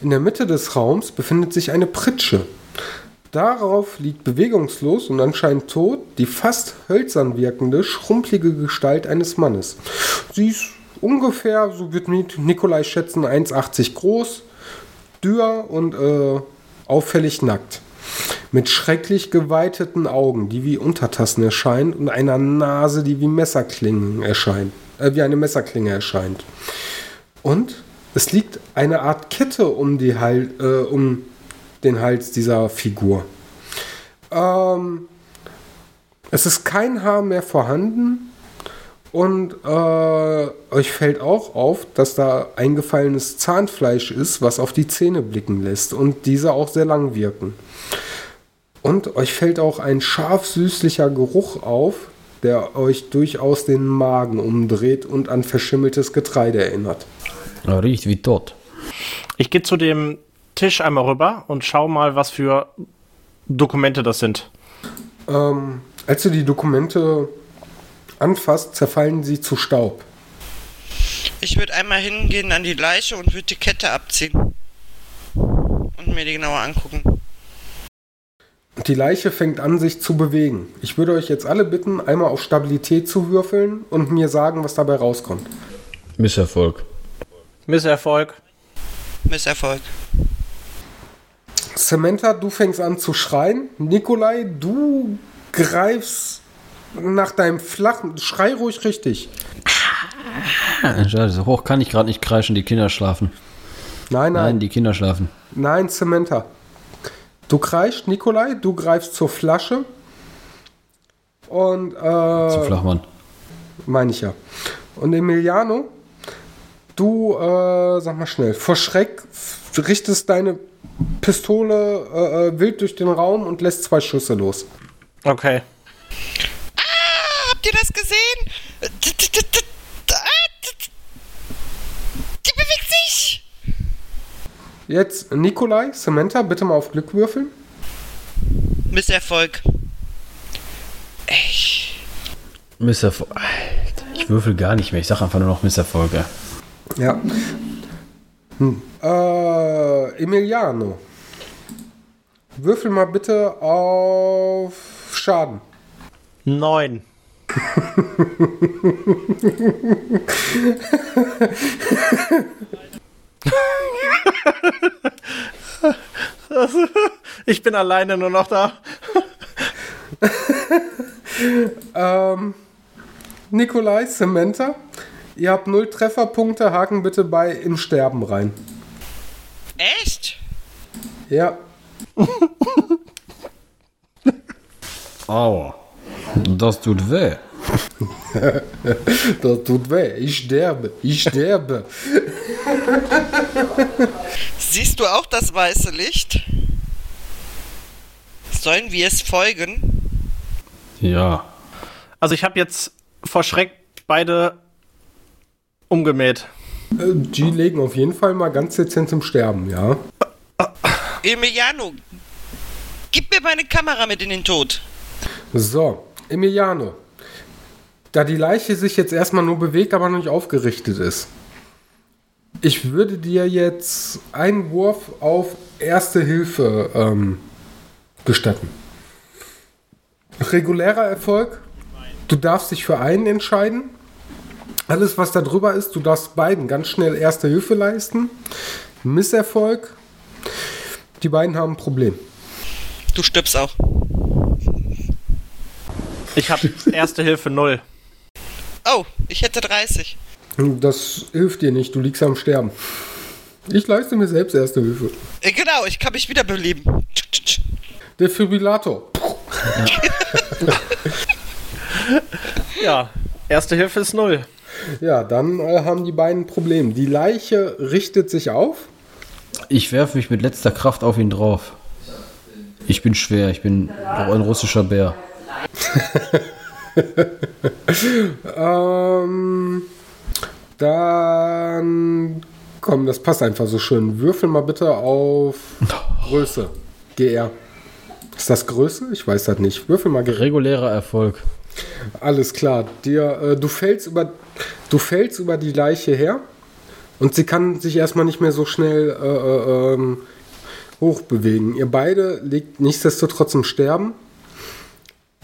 In der Mitte des Raums befindet sich eine Pritsche. Darauf liegt bewegungslos und anscheinend tot die fast hölzern wirkende, schrumpelige Gestalt eines Mannes. Sie ist ungefähr, so wird Nik- Nikolai schätzen, 1,80 groß, dürr und äh, auffällig nackt. Mit schrecklich geweiteten Augen, die wie Untertassen erscheinen, und einer Nase, die wie Messerklingen erscheint, äh, wie eine Messerklinge erscheint. Und es liegt eine Art Kette um, die Hal äh, um den Hals dieser Figur. Ähm, es ist kein Haar mehr vorhanden und äh, euch fällt auch auf, dass da eingefallenes Zahnfleisch ist, was auf die Zähne blicken lässt und diese auch sehr lang wirken. Und euch fällt auch ein scharf süßlicher Geruch auf, der euch durchaus den Magen umdreht und an verschimmeltes Getreide erinnert. Er riecht wie tot. Ich gehe zu dem Tisch einmal rüber und schau mal, was für Dokumente das sind. Ähm, als du die Dokumente anfasst, zerfallen sie zu Staub. Ich würde einmal hingehen an die Leiche und würde die Kette abziehen. Und mir die genauer angucken. Die Leiche fängt an, sich zu bewegen. Ich würde euch jetzt alle bitten, einmal auf Stabilität zu würfeln und mir sagen, was dabei rauskommt. Misserfolg. Misserfolg. Misserfolg. Samantha, du fängst an zu schreien. Nikolai, du greifst nach deinem flachen. Schrei ruhig richtig. Schade, so hoch kann ich gerade nicht kreischen, die Kinder schlafen. Nein, Nein, nein, die Kinder schlafen. nein, Samantha. Du kreischst, Nikolai, du greifst zur Flasche. Und, Zu äh, Flachmann. meine ich ja. Und Emiliano, du, äh, sag mal schnell, vor Schreck richtest deine Pistole äh, äh, wild durch den Raum und lässt zwei Schüsse los. Okay. Ah, habt ihr das gesehen? D- d- d- d- d- ah, d- Die bewegt sich! Jetzt Nikolai, Samantha, bitte mal auf Glück würfeln. Misserfolg. Echt? Misserfolg. Alter, ich würfel gar nicht mehr. Ich sag einfach nur noch Misserfolge. Ja. Hm. Äh, Emiliano. Würfel mal bitte auf Schaden. Neun. ich bin alleine nur noch da. Ähm, Nikolai, Samantha, ihr habt null Trefferpunkte, haken bitte bei im Sterben rein. Echt? Ja. Aua. Das tut weh. Das tut weh. Ich sterbe. Ich sterbe. Siehst du auch das weiße Licht? Sollen wir es folgen? Ja. Also ich habe jetzt vor Schreck beide umgemäht. Äh, Die legen auf jeden Fall mal ganz dezent im Sterben, ja. Emiliano, gib mir meine Kamera mit in den Tod. So, Emiliano. Da die Leiche sich jetzt erstmal nur bewegt, aber noch nicht aufgerichtet ist. Ich würde dir jetzt einen Wurf auf Erste Hilfe ähm, gestatten. Regulärer Erfolg. Du darfst dich für einen entscheiden. Alles, was da drüber ist, du darfst beiden ganz schnell Erste Hilfe leisten. Misserfolg. Die beiden haben ein Problem. Du stirbst auch. Ich habe Erste Hilfe 0. Oh, ich hätte 30. Das hilft dir nicht, du liegst am Sterben. Ich leiste mir selbst Erste Hilfe. Äh, genau, ich kann mich wiederbeleben. Defibrillator. Ja, Erste Hilfe ist 0. Ja, dann äh, haben die beiden ein Problem. Die Leiche richtet sich auf. Ich werfe mich mit letzter Kraft auf ihn drauf. Ich bin schwer, ich bin auch ein russischer Bär. Ähm, dann komm, das passt einfach so schön. Würfel mal bitte auf Größe. GR. Ist das Größe? Ich weiß das nicht. Würfel mal GR. Regulärer Erfolg. Alles klar. Dir, äh, du fällst über, du fällst über die Leiche her und sie kann sich erstmal nicht mehr so schnell äh, äh, ähm, hochbewegen. Ihr beide liegt nichtsdestotrotz im Sterben.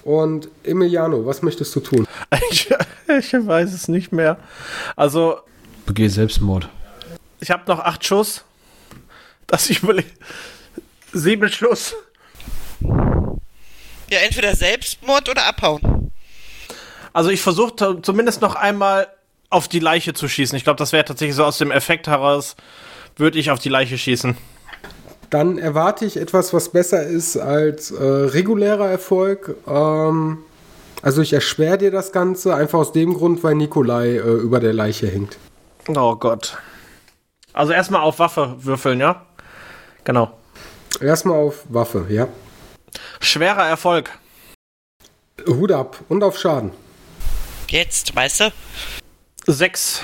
Und Emiliano, was möchtest du tun? Ich, ich weiß es nicht mehr. Also, Begeh Selbstmord. ich habe noch 8 Schuss. Dass ich überlege. 7 Schuss. Ja, entweder Selbstmord oder abhauen. Also, ich versuche zumindest noch einmal auf die Leiche zu schießen. Ich glaube, das wäre tatsächlich so aus dem Effekt heraus, würde ich auf die Leiche schießen. Dann erwarte ich etwas, was besser ist als äh, regulärer Erfolg. Ähm, also ich erschwere dir das Ganze einfach aus dem Grund, weil Nikolai äh, über der Leiche hängt. Oh Gott. Also erstmal auf Waffe würfeln, ja? Genau. Erstmal auf Waffe, ja. Schwerer Erfolg. Hut ab und auf Schaden. Jetzt, weißt du? 6.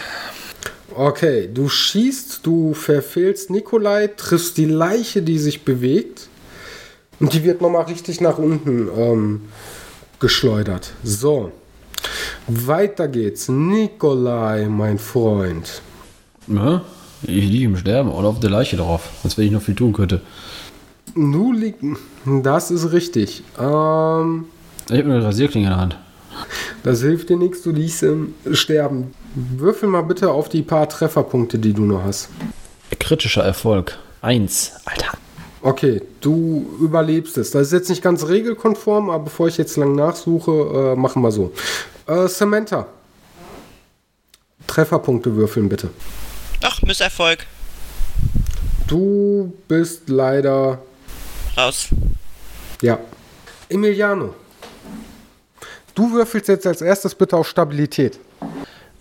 Okay, du schießt, du verfehlst Nikolai, triffst die Leiche, die sich bewegt. Und die wird nochmal richtig nach unten ähm, geschleudert. So. Weiter geht's. Nikolai, mein Freund. Ja, ich liege im Sterben oder auf der Leiche drauf, als wenn ich noch viel tun könnte. Nu liegt. Das ist richtig. Ähm, Ich habe eine Rasierklinge in der Hand. das hilft dir nichts, du liegst im Sterben. Würfel mal bitte auf die paar Trefferpunkte, die du noch hast. Kritischer Erfolg. Eins. Alter. Okay, du überlebst es. Das ist jetzt nicht ganz regelkonform, aber bevor ich jetzt lang nachsuche, äh, machen wir so. Äh, Samantha. Trefferpunkte würfeln bitte. Ach, Misserfolg. Du bist leider. Raus. Ja. Emiliano. Du würfelst jetzt als erstes bitte auf Stabilität.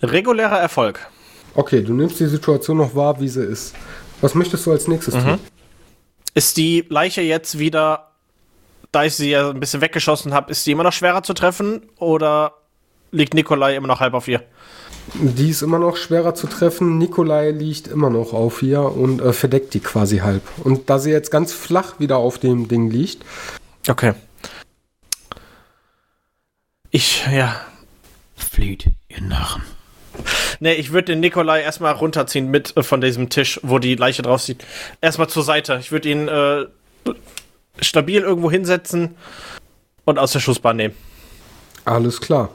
Regulärer Erfolg. Okay, du nimmst die Situation noch wahr, wie sie ist. Was möchtest du als nächstes tun? Ist die Leiche jetzt wieder, da ich sie ja ein bisschen weggeschossen habe, ist sie immer noch schwerer zu treffen oder liegt Nikolai immer noch halb auf ihr? Die ist immer noch schwerer zu treffen. Nikolai liegt immer noch auf ihr und äh, verdeckt die quasi halb. Und da sie jetzt ganz flach wieder auf dem Ding liegt, Okay. Ich, ja. Flieht, ihr Narren. Ne, ich würde den Nikolai erstmal runterziehen mit äh, von diesem Tisch, wo die Leiche drauf sieht. Erstmal zur Seite. Ich würde ihn äh, stabil irgendwo hinsetzen und aus der Schussbahn nehmen. alles klar.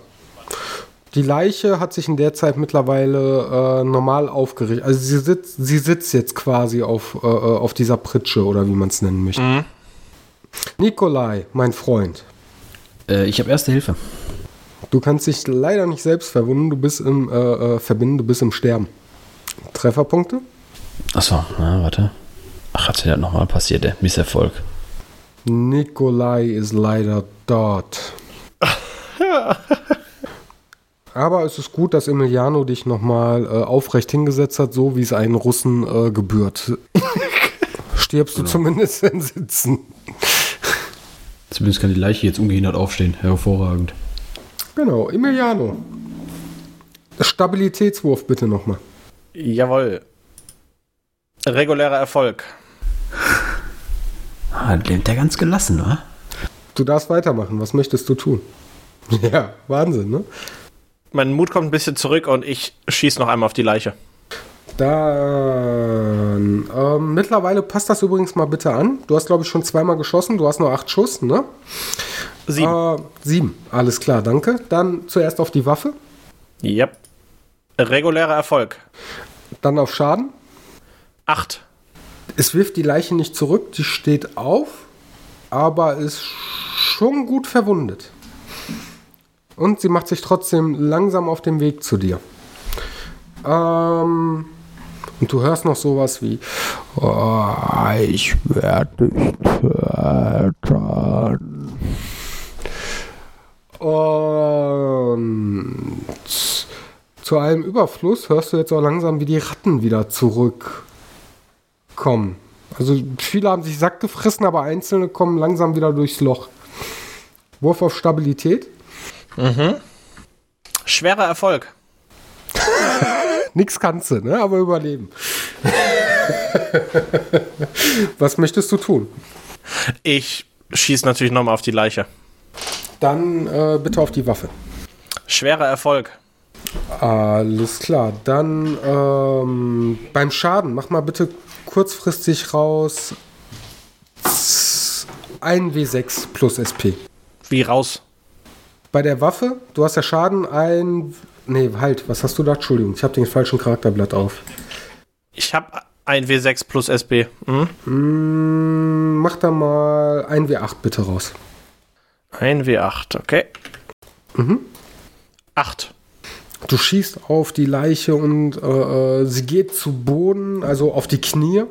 Die Leiche hat sich in der Zeit mittlerweile äh, normal aufgerichtet. Also sie sitzt, sie sitzt jetzt quasi auf, äh, äh, auf dieser Pritsche oder wie man es nennen möchte. Nikolai, mein Freund. Äh, ich habe erste Hilfe. Du kannst dich leider nicht selbst verwunden, du bist im äh, äh, verbinden, du bist im Sterben. Trefferpunkte? Achso, na, warte. Ach, hat ja nochmal passiert, der Misserfolg. Nikolai ist leider dort. Aber es ist gut, dass Emiliano dich nochmal äh, aufrecht hingesetzt hat, so wie es einen Russen äh, gebührt. Stirbst du zumindest im Sitzen. Zumindest kann die Leiche jetzt ungehindert aufstehen. Hervorragend. Genau, Emiliano. Stabilitätswurf bitte nochmal. Jawohl. Regulärer Erfolg. Ah, lebt der ganz gelassen, oder? Du darfst weitermachen. Was möchtest du tun? Ja, Wahnsinn, ne? Mein Mut kommt ein bisschen zurück und ich schieße noch einmal auf die Leiche. Dann, ähm, mittlerweile passt das übrigens mal bitte an. Du hast, glaube ich, schon zweimal geschossen. Du hast noch acht Schuss, ne? Sieben. Äh, sieben, alles klar, danke. Dann zuerst auf die Waffe, Yep. Regulärer Erfolg. dann auf Schaden. Acht. Es wirft die Leiche nicht zurück, die steht auf, aber ist schon gut verwundet. Und sie macht sich trotzdem langsam auf den Weg zu dir. Ähm, und du hörst noch sowas wie, oh, ich werde dich töten. Und zu allem Überfluss hörst du jetzt auch langsam, wie die Ratten wieder zurückkommen. Also viele haben sich Sack gefressen, aber einzelne kommen langsam wieder durchs Loch. Wurf auf Stabilität. Schwerer Erfolg. Nix kannst du, ne? aber überleben. Was möchtest du tun? Ich schieße natürlich nochmal auf die Leiche. Dann äh, bitte auf die Waffe. Schwerer Erfolg. Alles klar. Dann ähm, beim Schaden, mach mal bitte kurzfristig raus 1 W6 plus SP. Wie raus. Bei der Waffe, du hast ja Schaden ein. Nee, halt, was hast du da? Entschuldigung, ich habe den falschen Charakterblatt auf. Ich habe ein W6 plus SB. Hm? Mm, mach da mal 1 W8 bitte raus. Ein W8, okay. Mhm. 8. Du schießt auf die Leiche und äh, äh, sie geht zu Boden, also auf die Knie.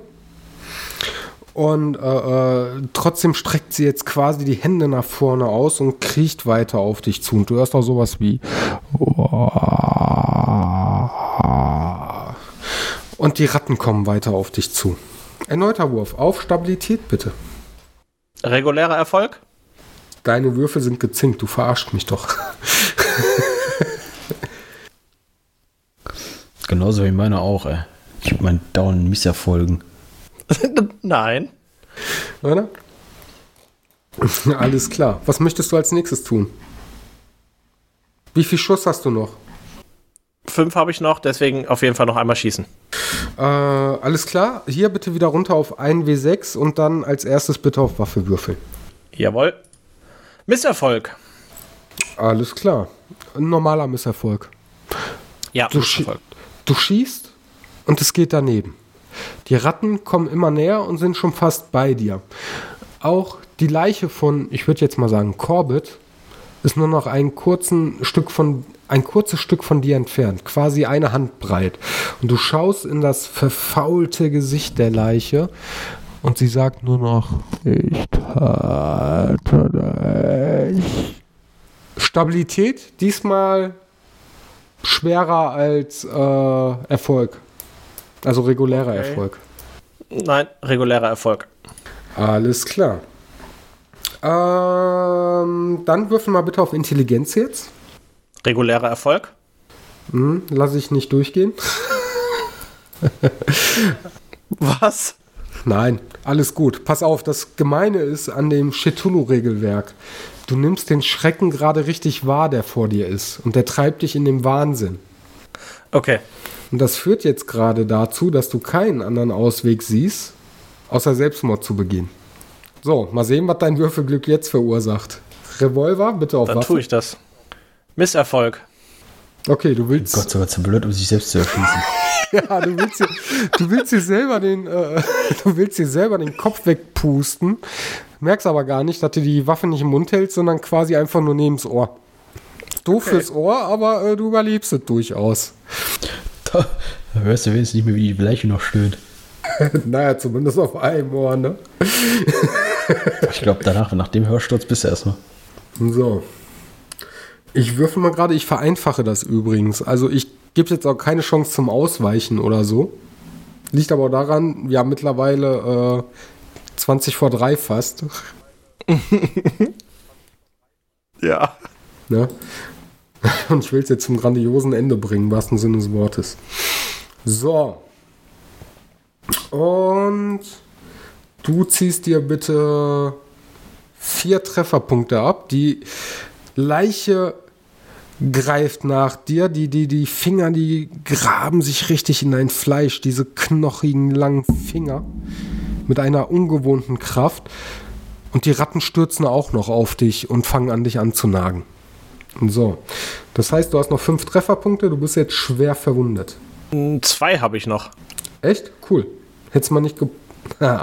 Und äh, äh, trotzdem streckt sie jetzt quasi die Hände nach vorne aus und kriecht weiter auf dich zu. Und du hörst auch sowas wie. Und die Ratten kommen weiter auf dich zu. Erneuter Wurf. Auf Stabilität bitte. Regulärer Erfolg? Deine Würfel sind gezinkt. Du verarscht mich doch. Genauso wie meine auch, ey. Ich hab meinen dauernden Misserfolgen. Nein. Oder? Alles klar. Was möchtest du als nächstes tun? Wie viel Schuss hast du noch? Fünf habe ich noch, deswegen auf jeden Fall noch einmal schießen. Äh, alles klar. Hier bitte wieder runter auf 1W6 und dann als erstes bitte auf Waffe würfeln. Jawohl. Misserfolg. Alles klar. Ein normaler Misserfolg. Ja, Du, Misserfolg. du schießt und es geht daneben. Die Ratten kommen immer näher und sind schon fast bei dir. Auch die Leiche von, ich würde jetzt mal sagen, Corbett, ist nur noch ein, kurzen Stück von, ein kurzes Stück von dir entfernt, quasi eine Hand breit. Und du schaust in das verfaulte Gesicht der Leiche und sie sagt nur noch, ich töte dich. Stabilität, diesmal schwerer als äh, Erfolg. Also regulärer Erfolg. Nein, regulärer Erfolg. Alles klar. Ähm, dann würfeln wir bitte auf Intelligenz jetzt. Regulärer Erfolg. Hm, lass ich nicht durchgehen. Was? Nein, alles gut. Pass auf, das Gemeine ist an dem Cthulhu-Regelwerk. Du nimmst den Schrecken gerade richtig wahr, der vor dir ist. Und der treibt dich in den Wahnsinn. Okay. Und das führt jetzt gerade dazu, dass du keinen anderen Ausweg siehst, außer Selbstmord zu begehen. So, mal sehen, was dein Würfelglück jetzt verursacht. Revolver, bitte auf Dann Waffe. tue ich das. Misserfolg. Okay, du willst. Gott sei Dank zu blöd, um sich selbst zu erschießen. Ja, du willst dir, du willst dir selber den, äh, du willst dir selber den Kopf wegpusten, merkst aber gar nicht, dass du die Waffe nicht im Mund hältst, sondern quasi einfach nur neben's Ohr. Doof fürs Ohr, aber äh, du überlebst es durchaus. Da hörst du wenigstens nicht mehr, wie die Leiche noch stöhnt. naja, zumindest auf einem Ohr, ne? Ich glaube, danach, nach dem Hörsturz bist du erstmal. So. Ich würfel mal gerade, ich vereinfache das übrigens. Also ich gebe jetzt auch keine Chance zum Ausweichen oder so. Liegt aber daran, wir haben mittlerweile äh, 20 vor 3 fast. Ja. Ne? Und ich will es jetzt zum grandiosen Ende bringen, im wahrsten Sinne des Wortes. So. Und du ziehst dir bitte vier Trefferpunkte ab. Die Leiche greift nach dir. Die, die, die Finger, die graben sich richtig in dein Fleisch. Diese knochigen, langen Finger. Mit einer ungewohnten Kraft. Und die Ratten stürzen auch noch auf dich und fangen an, dich anzunagen. So. Das heißt, du hast noch fünf Trefferpunkte. Du bist jetzt schwer verwundet. Zwei habe ich noch. Echt? Cool. Hättest mal nicht ge...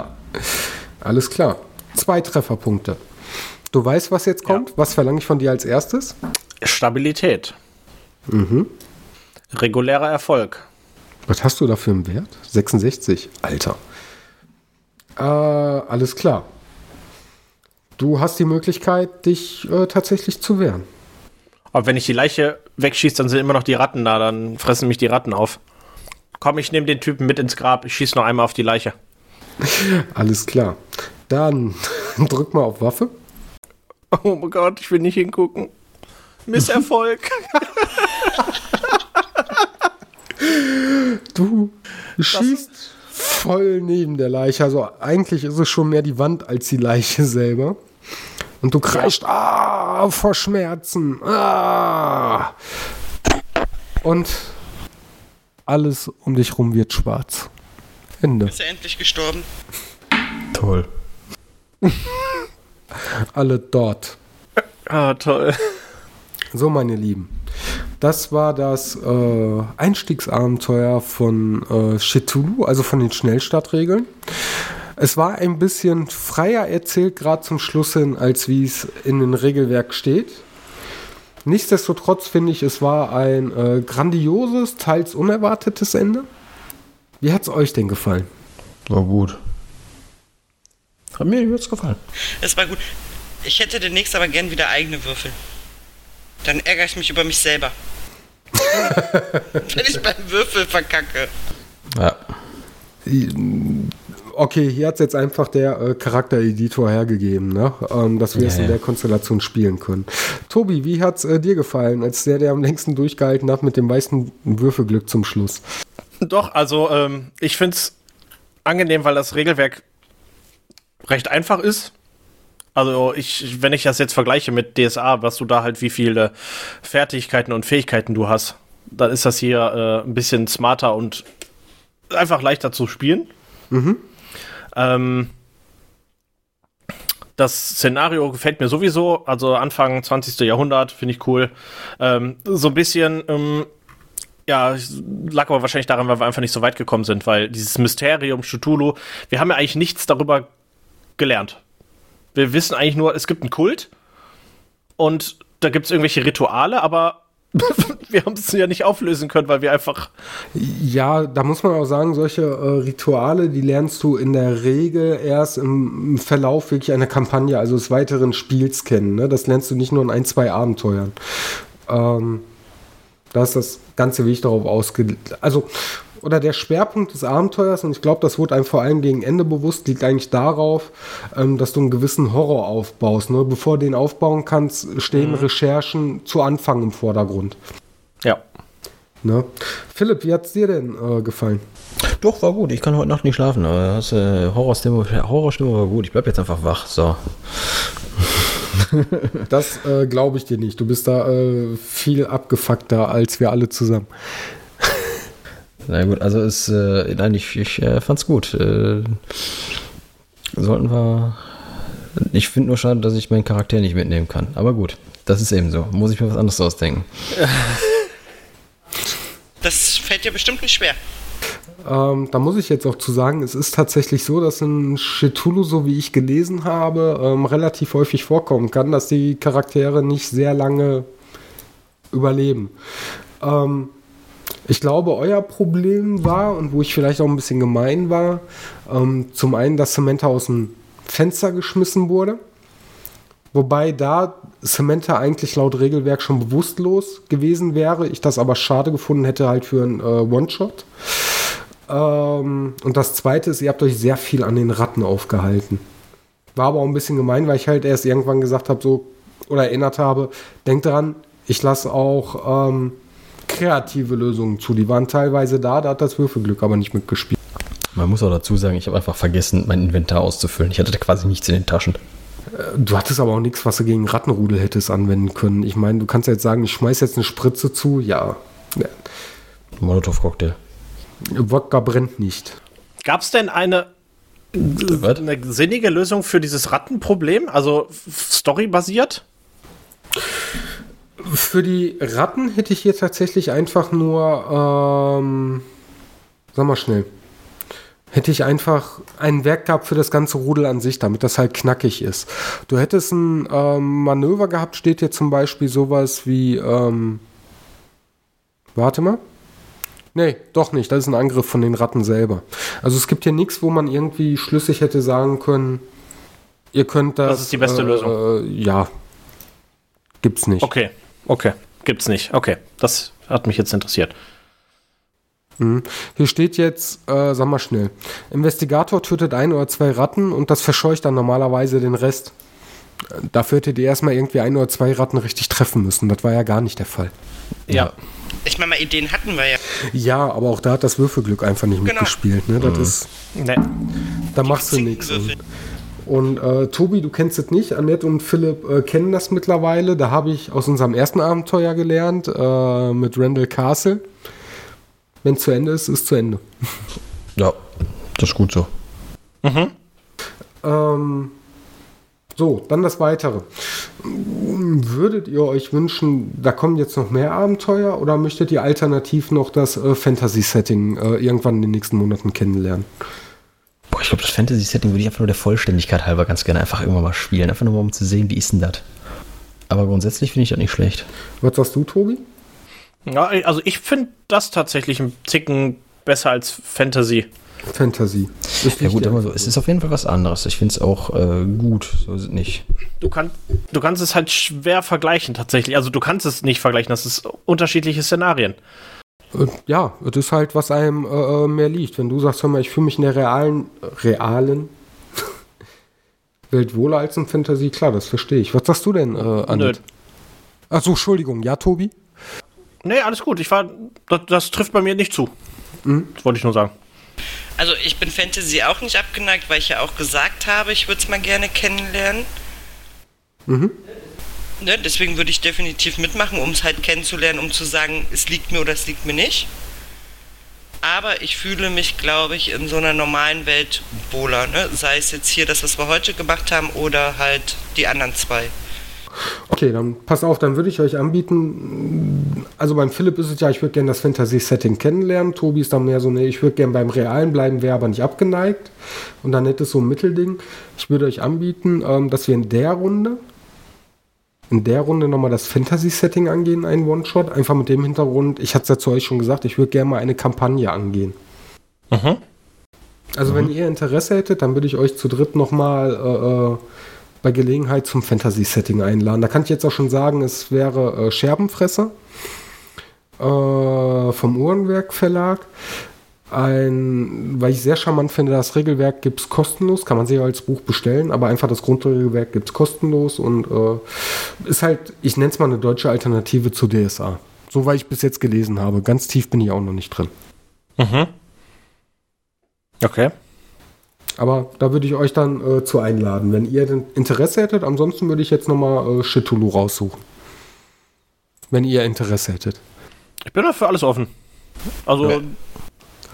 Alles klar. Zwei Trefferpunkte. Du weißt, was jetzt kommt? Was verlange ich von dir als erstes? Stabilität. Regulärer Erfolg. Was hast du da für einen Wert? 66. Alter. Äh, alles klar. Du hast die Möglichkeit, dich äh, tatsächlich zu wehren. Aber wenn ich die Leiche wegschieße, dann sind immer noch die Ratten da, dann fressen mich die Ratten auf. Komm, ich nehme den Typen mit ins Grab, ich schieße noch einmal auf die Leiche. Alles klar. Dann drück mal auf Waffe. Oh mein Gott, ich will nicht hingucken. Misserfolg. Du schießt voll neben der Leiche. Also eigentlich ist es schon mehr die Wand als die Leiche selber. Und du kreischt ah, vor Schmerzen. Ah. Und alles um dich rum wird schwarz. Ende. Ist er endlich gestorben? Toll. Alle dort. ah, toll. So, meine Lieben. Das war das äh, Einstiegsabenteuer von äh, Cthulhu, also von den Schnellstartregeln. Es war ein bisschen freier erzählt, gerade zum Schluss hin, als wie es in dem Regelwerk steht. Nichtsdestotrotz finde ich, es war ein äh, grandioses, teils unerwartetes Ende. Wie hat es euch denn gefallen? War gut. Hat mir jetzt gefallen. Es war gut. Ich hätte demnächst aber gern wieder eigene Würfel. Dann ärgere ich mich über mich selber. Wenn ich beim Würfel verkacke. Ja. Okay, hier hat es jetzt einfach der äh, Charaktereditor hergegeben, ne? ähm, dass wir Ja, es in ja. der Konstellation spielen können. Tobi, wie hat es äh, dir gefallen, als der, der am längsten durchgehalten hat mit dem meisten Würfelglück zum Schluss? Doch, also ähm, ich finde es angenehm, weil das Regelwerk recht einfach ist. Also ich, wenn ich das jetzt vergleiche mit DSA, was du da halt, wie viele Fertigkeiten und Fähigkeiten du hast, dann ist das hier äh, ein bisschen smarter und einfach leichter zu spielen. Ähm, das Szenario gefällt mir sowieso, also Anfang 20. Jahrhundert, finde ich cool. Ähm, so ein bisschen, ähm, ja, lag aber wahrscheinlich daran, weil wir einfach nicht so weit gekommen sind, weil dieses Mysterium Cthulhu, wir haben ja eigentlich nichts darüber gelernt. Wir wissen eigentlich nur, es gibt einen Kult und da gibt es irgendwelche Rituale, aber wir haben es ja nicht auflösen können, weil wir einfach Ja, da muss man auch sagen, solche äh, Rituale, die lernst du in der Regel erst im, im Verlauf wirklich einer Kampagne, also des weiteren Spiels kennen. Ne? Das lernst du nicht nur in ein, zwei Abenteuern. Ähm, da ist das ganze Weg darauf ausgelegt. Also, oder der Schwerpunkt des Abenteuers, und ich glaube, das wurde einem vor allem gegen Ende bewusst, liegt eigentlich darauf, ähm, dass du einen gewissen Horror aufbaust. Ne? Bevor du den aufbauen kannst, stehen Recherchen zu Anfang im Vordergrund. ja. Ne? Philipp, wie hat es dir denn äh, gefallen? Doch, war gut. Ich kann heute Nacht nicht schlafen. Das, äh, Horrorstimme, Horrorstimme war gut. Ich bleib jetzt einfach wach. So. Das äh, glaube ich dir nicht. Du bist da äh, viel abgefuckter als wir alle zusammen. Na gut, also es, äh, nein, ich, ich äh, fand's gut. Äh, sollten wir. Ich finde nur schade, dass ich meinen Charakter nicht mitnehmen kann. Aber gut, das ist eben so. Muss ich mir was anderes ausdenken. Das fällt dir bestimmt nicht schwer. Ähm, da muss ich jetzt auch zu sagen, es ist tatsächlich so, dass in Cthulhu, so wie ich gelesen habe, ähm, relativ häufig vorkommen kann, dass die Charaktere nicht sehr lange überleben. Ähm, ich glaube, euer Problem war, und wo ich vielleicht auch ein bisschen gemein war, ähm, zum einen, dass Samantha aus dem Fenster geschmissen wurde. Wobei da Samantha eigentlich laut Regelwerk schon bewusstlos gewesen wäre. Ich das aber schade gefunden hätte halt für einen äh, One-Shot. Ähm, und das zweite ist, ihr habt euch sehr viel an den Ratten aufgehalten. War aber auch ein bisschen gemein, weil ich halt erst irgendwann gesagt habe, so, oder erinnert habe, denkt dran, ich lasse auch ähm, kreative Lösungen zu. Die waren teilweise da, da hat das Würfelglück aber nicht mitgespielt. Man muss auch dazu sagen, ich habe einfach vergessen, mein Inventar auszufüllen. Ich hatte quasi nichts in den Taschen. Du hattest aber auch nichts, was du gegen Rattenrudel hättest anwenden können. Ich meine, du kannst ja jetzt sagen, ich schmeiß jetzt eine Spritze zu. Ja, ja. Molotow-Cocktail. Wodka brennt nicht. Gab es denn eine, Was? eine sinnige Lösung für dieses Rattenproblem? Also storybasiert? Für die Ratten hätte ich hier tatsächlich einfach nur, ähm, sag mal schnell, hätte ich einfach ein Werk gehabt für das ganze Rudel an sich, damit das halt knackig ist. Du hättest ein ähm, Manöver gehabt, steht hier zum Beispiel sowas wie, ähm, warte mal. Nee, doch nicht. Das ist ein Angriff von den Ratten selber. Also es gibt hier nichts, wo man irgendwie schlüssig hätte sagen können, ihr könnt das. Das ist die beste äh, Lösung. Äh, ja. Gibt's nicht. Okay, okay. Gibt's nicht. Okay, das hat mich jetzt interessiert. Mhm. Hier steht jetzt, äh, sag mal schnell, Investigator tötet ein oder zwei Ratten und das verscheucht dann normalerweise den Rest. Äh, Dafür hättet ihr erstmal irgendwie ein oder zwei Ratten richtig treffen müssen. Das war ja gar nicht der Fall. Ja. Ich meine mal, Ideen hatten wir ja. Ja, aber auch da hat das Würfelglück einfach nicht Genau. mitgespielt. Ne? Das ist, Nee. da machst du nichts. Und, äh, Tobi, du kennst es nicht. Annette und Philipp äh, kennen das mittlerweile. Da habe ich aus unserem ersten Abenteuer gelernt äh, mit Randall Castle. Wenn es zu Ende ist, ist zu Ende. Ja, das ist gut so. Ähm, so, dann das Weitere. Würdet ihr euch wünschen, da kommen jetzt noch mehr Abenteuer oder möchtet ihr alternativ noch das äh, Fantasy-Setting äh, irgendwann in den nächsten Monaten kennenlernen? Boah, ich glaube, das Fantasy-Setting würde ich einfach nur der Vollständigkeit halber ganz gerne einfach irgendwann mal spielen. Einfach nur mal, um zu sehen, wie ist denn das? Aber grundsätzlich finde ich das nicht schlecht. Was sagst du, Tobi? Ja, also ich finde das tatsächlich ein Ticken besser als Fantasy. Fantasy. Ja gut, aber so, es ist auf jeden Fall was anderes. Ich finde es auch äh, gut, so ist es nicht. Du, kann, du kannst es halt schwer vergleichen tatsächlich. Also du kannst es nicht vergleichen, das ist unterschiedliche Szenarien. Äh, Ja, es ist halt, was einem äh, äh, mehr liegt. Wenn du sagst, hör mal, ich fühle mich in der realen, realen Welt wohler als in Fantasy, klar, das verstehe ich. Was sagst du denn, äh, Annette? Achso, Entschuldigung, ja, Tobi? Nee, alles gut. Ich war. Das, das trifft bei mir nicht zu. Das wollte ich nur sagen. Also ich bin Fantasy auch nicht abgeneigt, weil ich ja auch gesagt habe, ich würde es mal gerne kennenlernen. Ne, deswegen würde ich definitiv mitmachen, um es halt kennenzulernen, um zu sagen, es liegt mir oder es liegt mir nicht. Aber ich fühle mich, glaube ich, in so einer normalen Welt wohler. Ne? Sei es jetzt hier das, was wir heute gemacht haben, oder halt die anderen zwei. Okay, dann pass auf, dann würde ich euch anbieten, also beim Philipp ist es ja, ich würde gerne das Fantasy-Setting kennenlernen. Tobi ist dann mehr so, nee, ich würde gerne beim Realen bleiben, wäre aber nicht abgeneigt. Und dann hätte es so ein Mittelding. Ich würde euch anbieten, ähm, dass wir in der Runde, in der Runde nochmal das Fantasy-Setting angehen, einen One-Shot. Einfach mit dem Hintergrund, ich hatte es ja zu euch schon gesagt, ich würde gerne mal eine Kampagne angehen. Also wenn ihr Interesse hättet, dann würde ich euch zu dritt nochmal äh, äh, bei Gelegenheit zum Fantasy-Setting einladen. Da kann ich jetzt auch schon sagen, es wäre äh, Scherbenfresser äh, vom Uhrenwerk Verlag. Ein, weil ich sehr charmant finde, das Regelwerk gibt es kostenlos, kann man sich als Buch bestellen, aber einfach das Grundregelwerk gibt es kostenlos und äh, ist halt, ich nenne es mal eine deutsche Alternative zu DSA. So weil ich bis jetzt gelesen habe. Ganz tief bin ich auch noch nicht drin. Okay. Aber da würde ich euch dann äh, zu einladen, wenn ihr Interesse hättet. Ansonsten würde ich jetzt nochmal äh, Chitulu raussuchen. Wenn ihr Interesse hättet. Ich bin dafür alles offen. Also,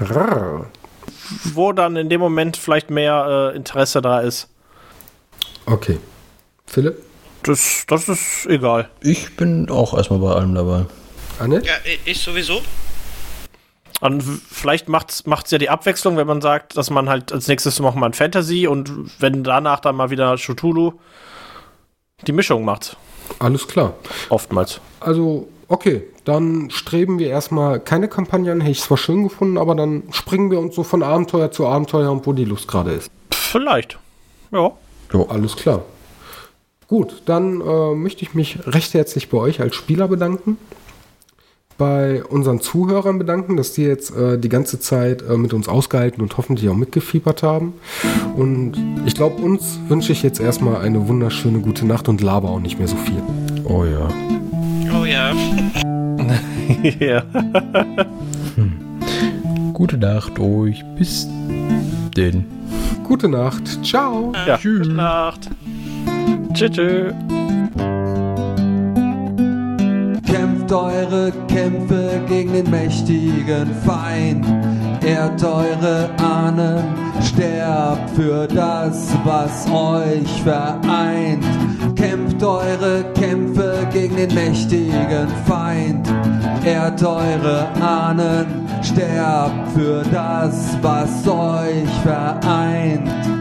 Rrrr. wo dann in dem Moment vielleicht mehr äh, Interesse da ist, Okay. Philipp? das, das ist egal. Ich bin auch erstmal bei allem dabei. Annette? Ja, ich sowieso. Und vielleicht macht es ja die Abwechslung, wenn man sagt, dass man halt als nächstes machen wir ein Fantasy und wenn danach dann mal wieder Cthulhu die Mischung macht. Alles klar. Oftmals. Also, okay. Dann streben wir erstmal keine Kampagne an. Hätte ich zwar schön gefunden, aber dann springen wir uns so von Abenteuer zu Abenteuer und wo die Lust gerade ist. Vielleicht. Ja. Alles klar. Gut, dann äh, möchte ich mich recht herzlich bei euch als Spieler bedanken. Bei unseren Zuhörern bedanken, dass die jetzt äh, die ganze Zeit äh, mit uns ausgehalten und hoffentlich auch mitgefiebert haben. Und ich glaube, uns wünsche ich jetzt erstmal eine wunderschöne gute Nacht und laber auch nicht mehr so viel. Oh ja. Oh ja. ja. Gute Nacht euch. Bis denn. Gute Nacht. Ciao. ja. Gute Nacht. Tschüss. tschüss. Kämpft eure Kämpfe gegen den mächtigen Feind. Ehrt eure Ahnen, sterbt für das, was euch vereint. Kämpft eure Kämpfe gegen den mächtigen Feind. Ehrt eure Ahnen, sterbt für das, was euch vereint.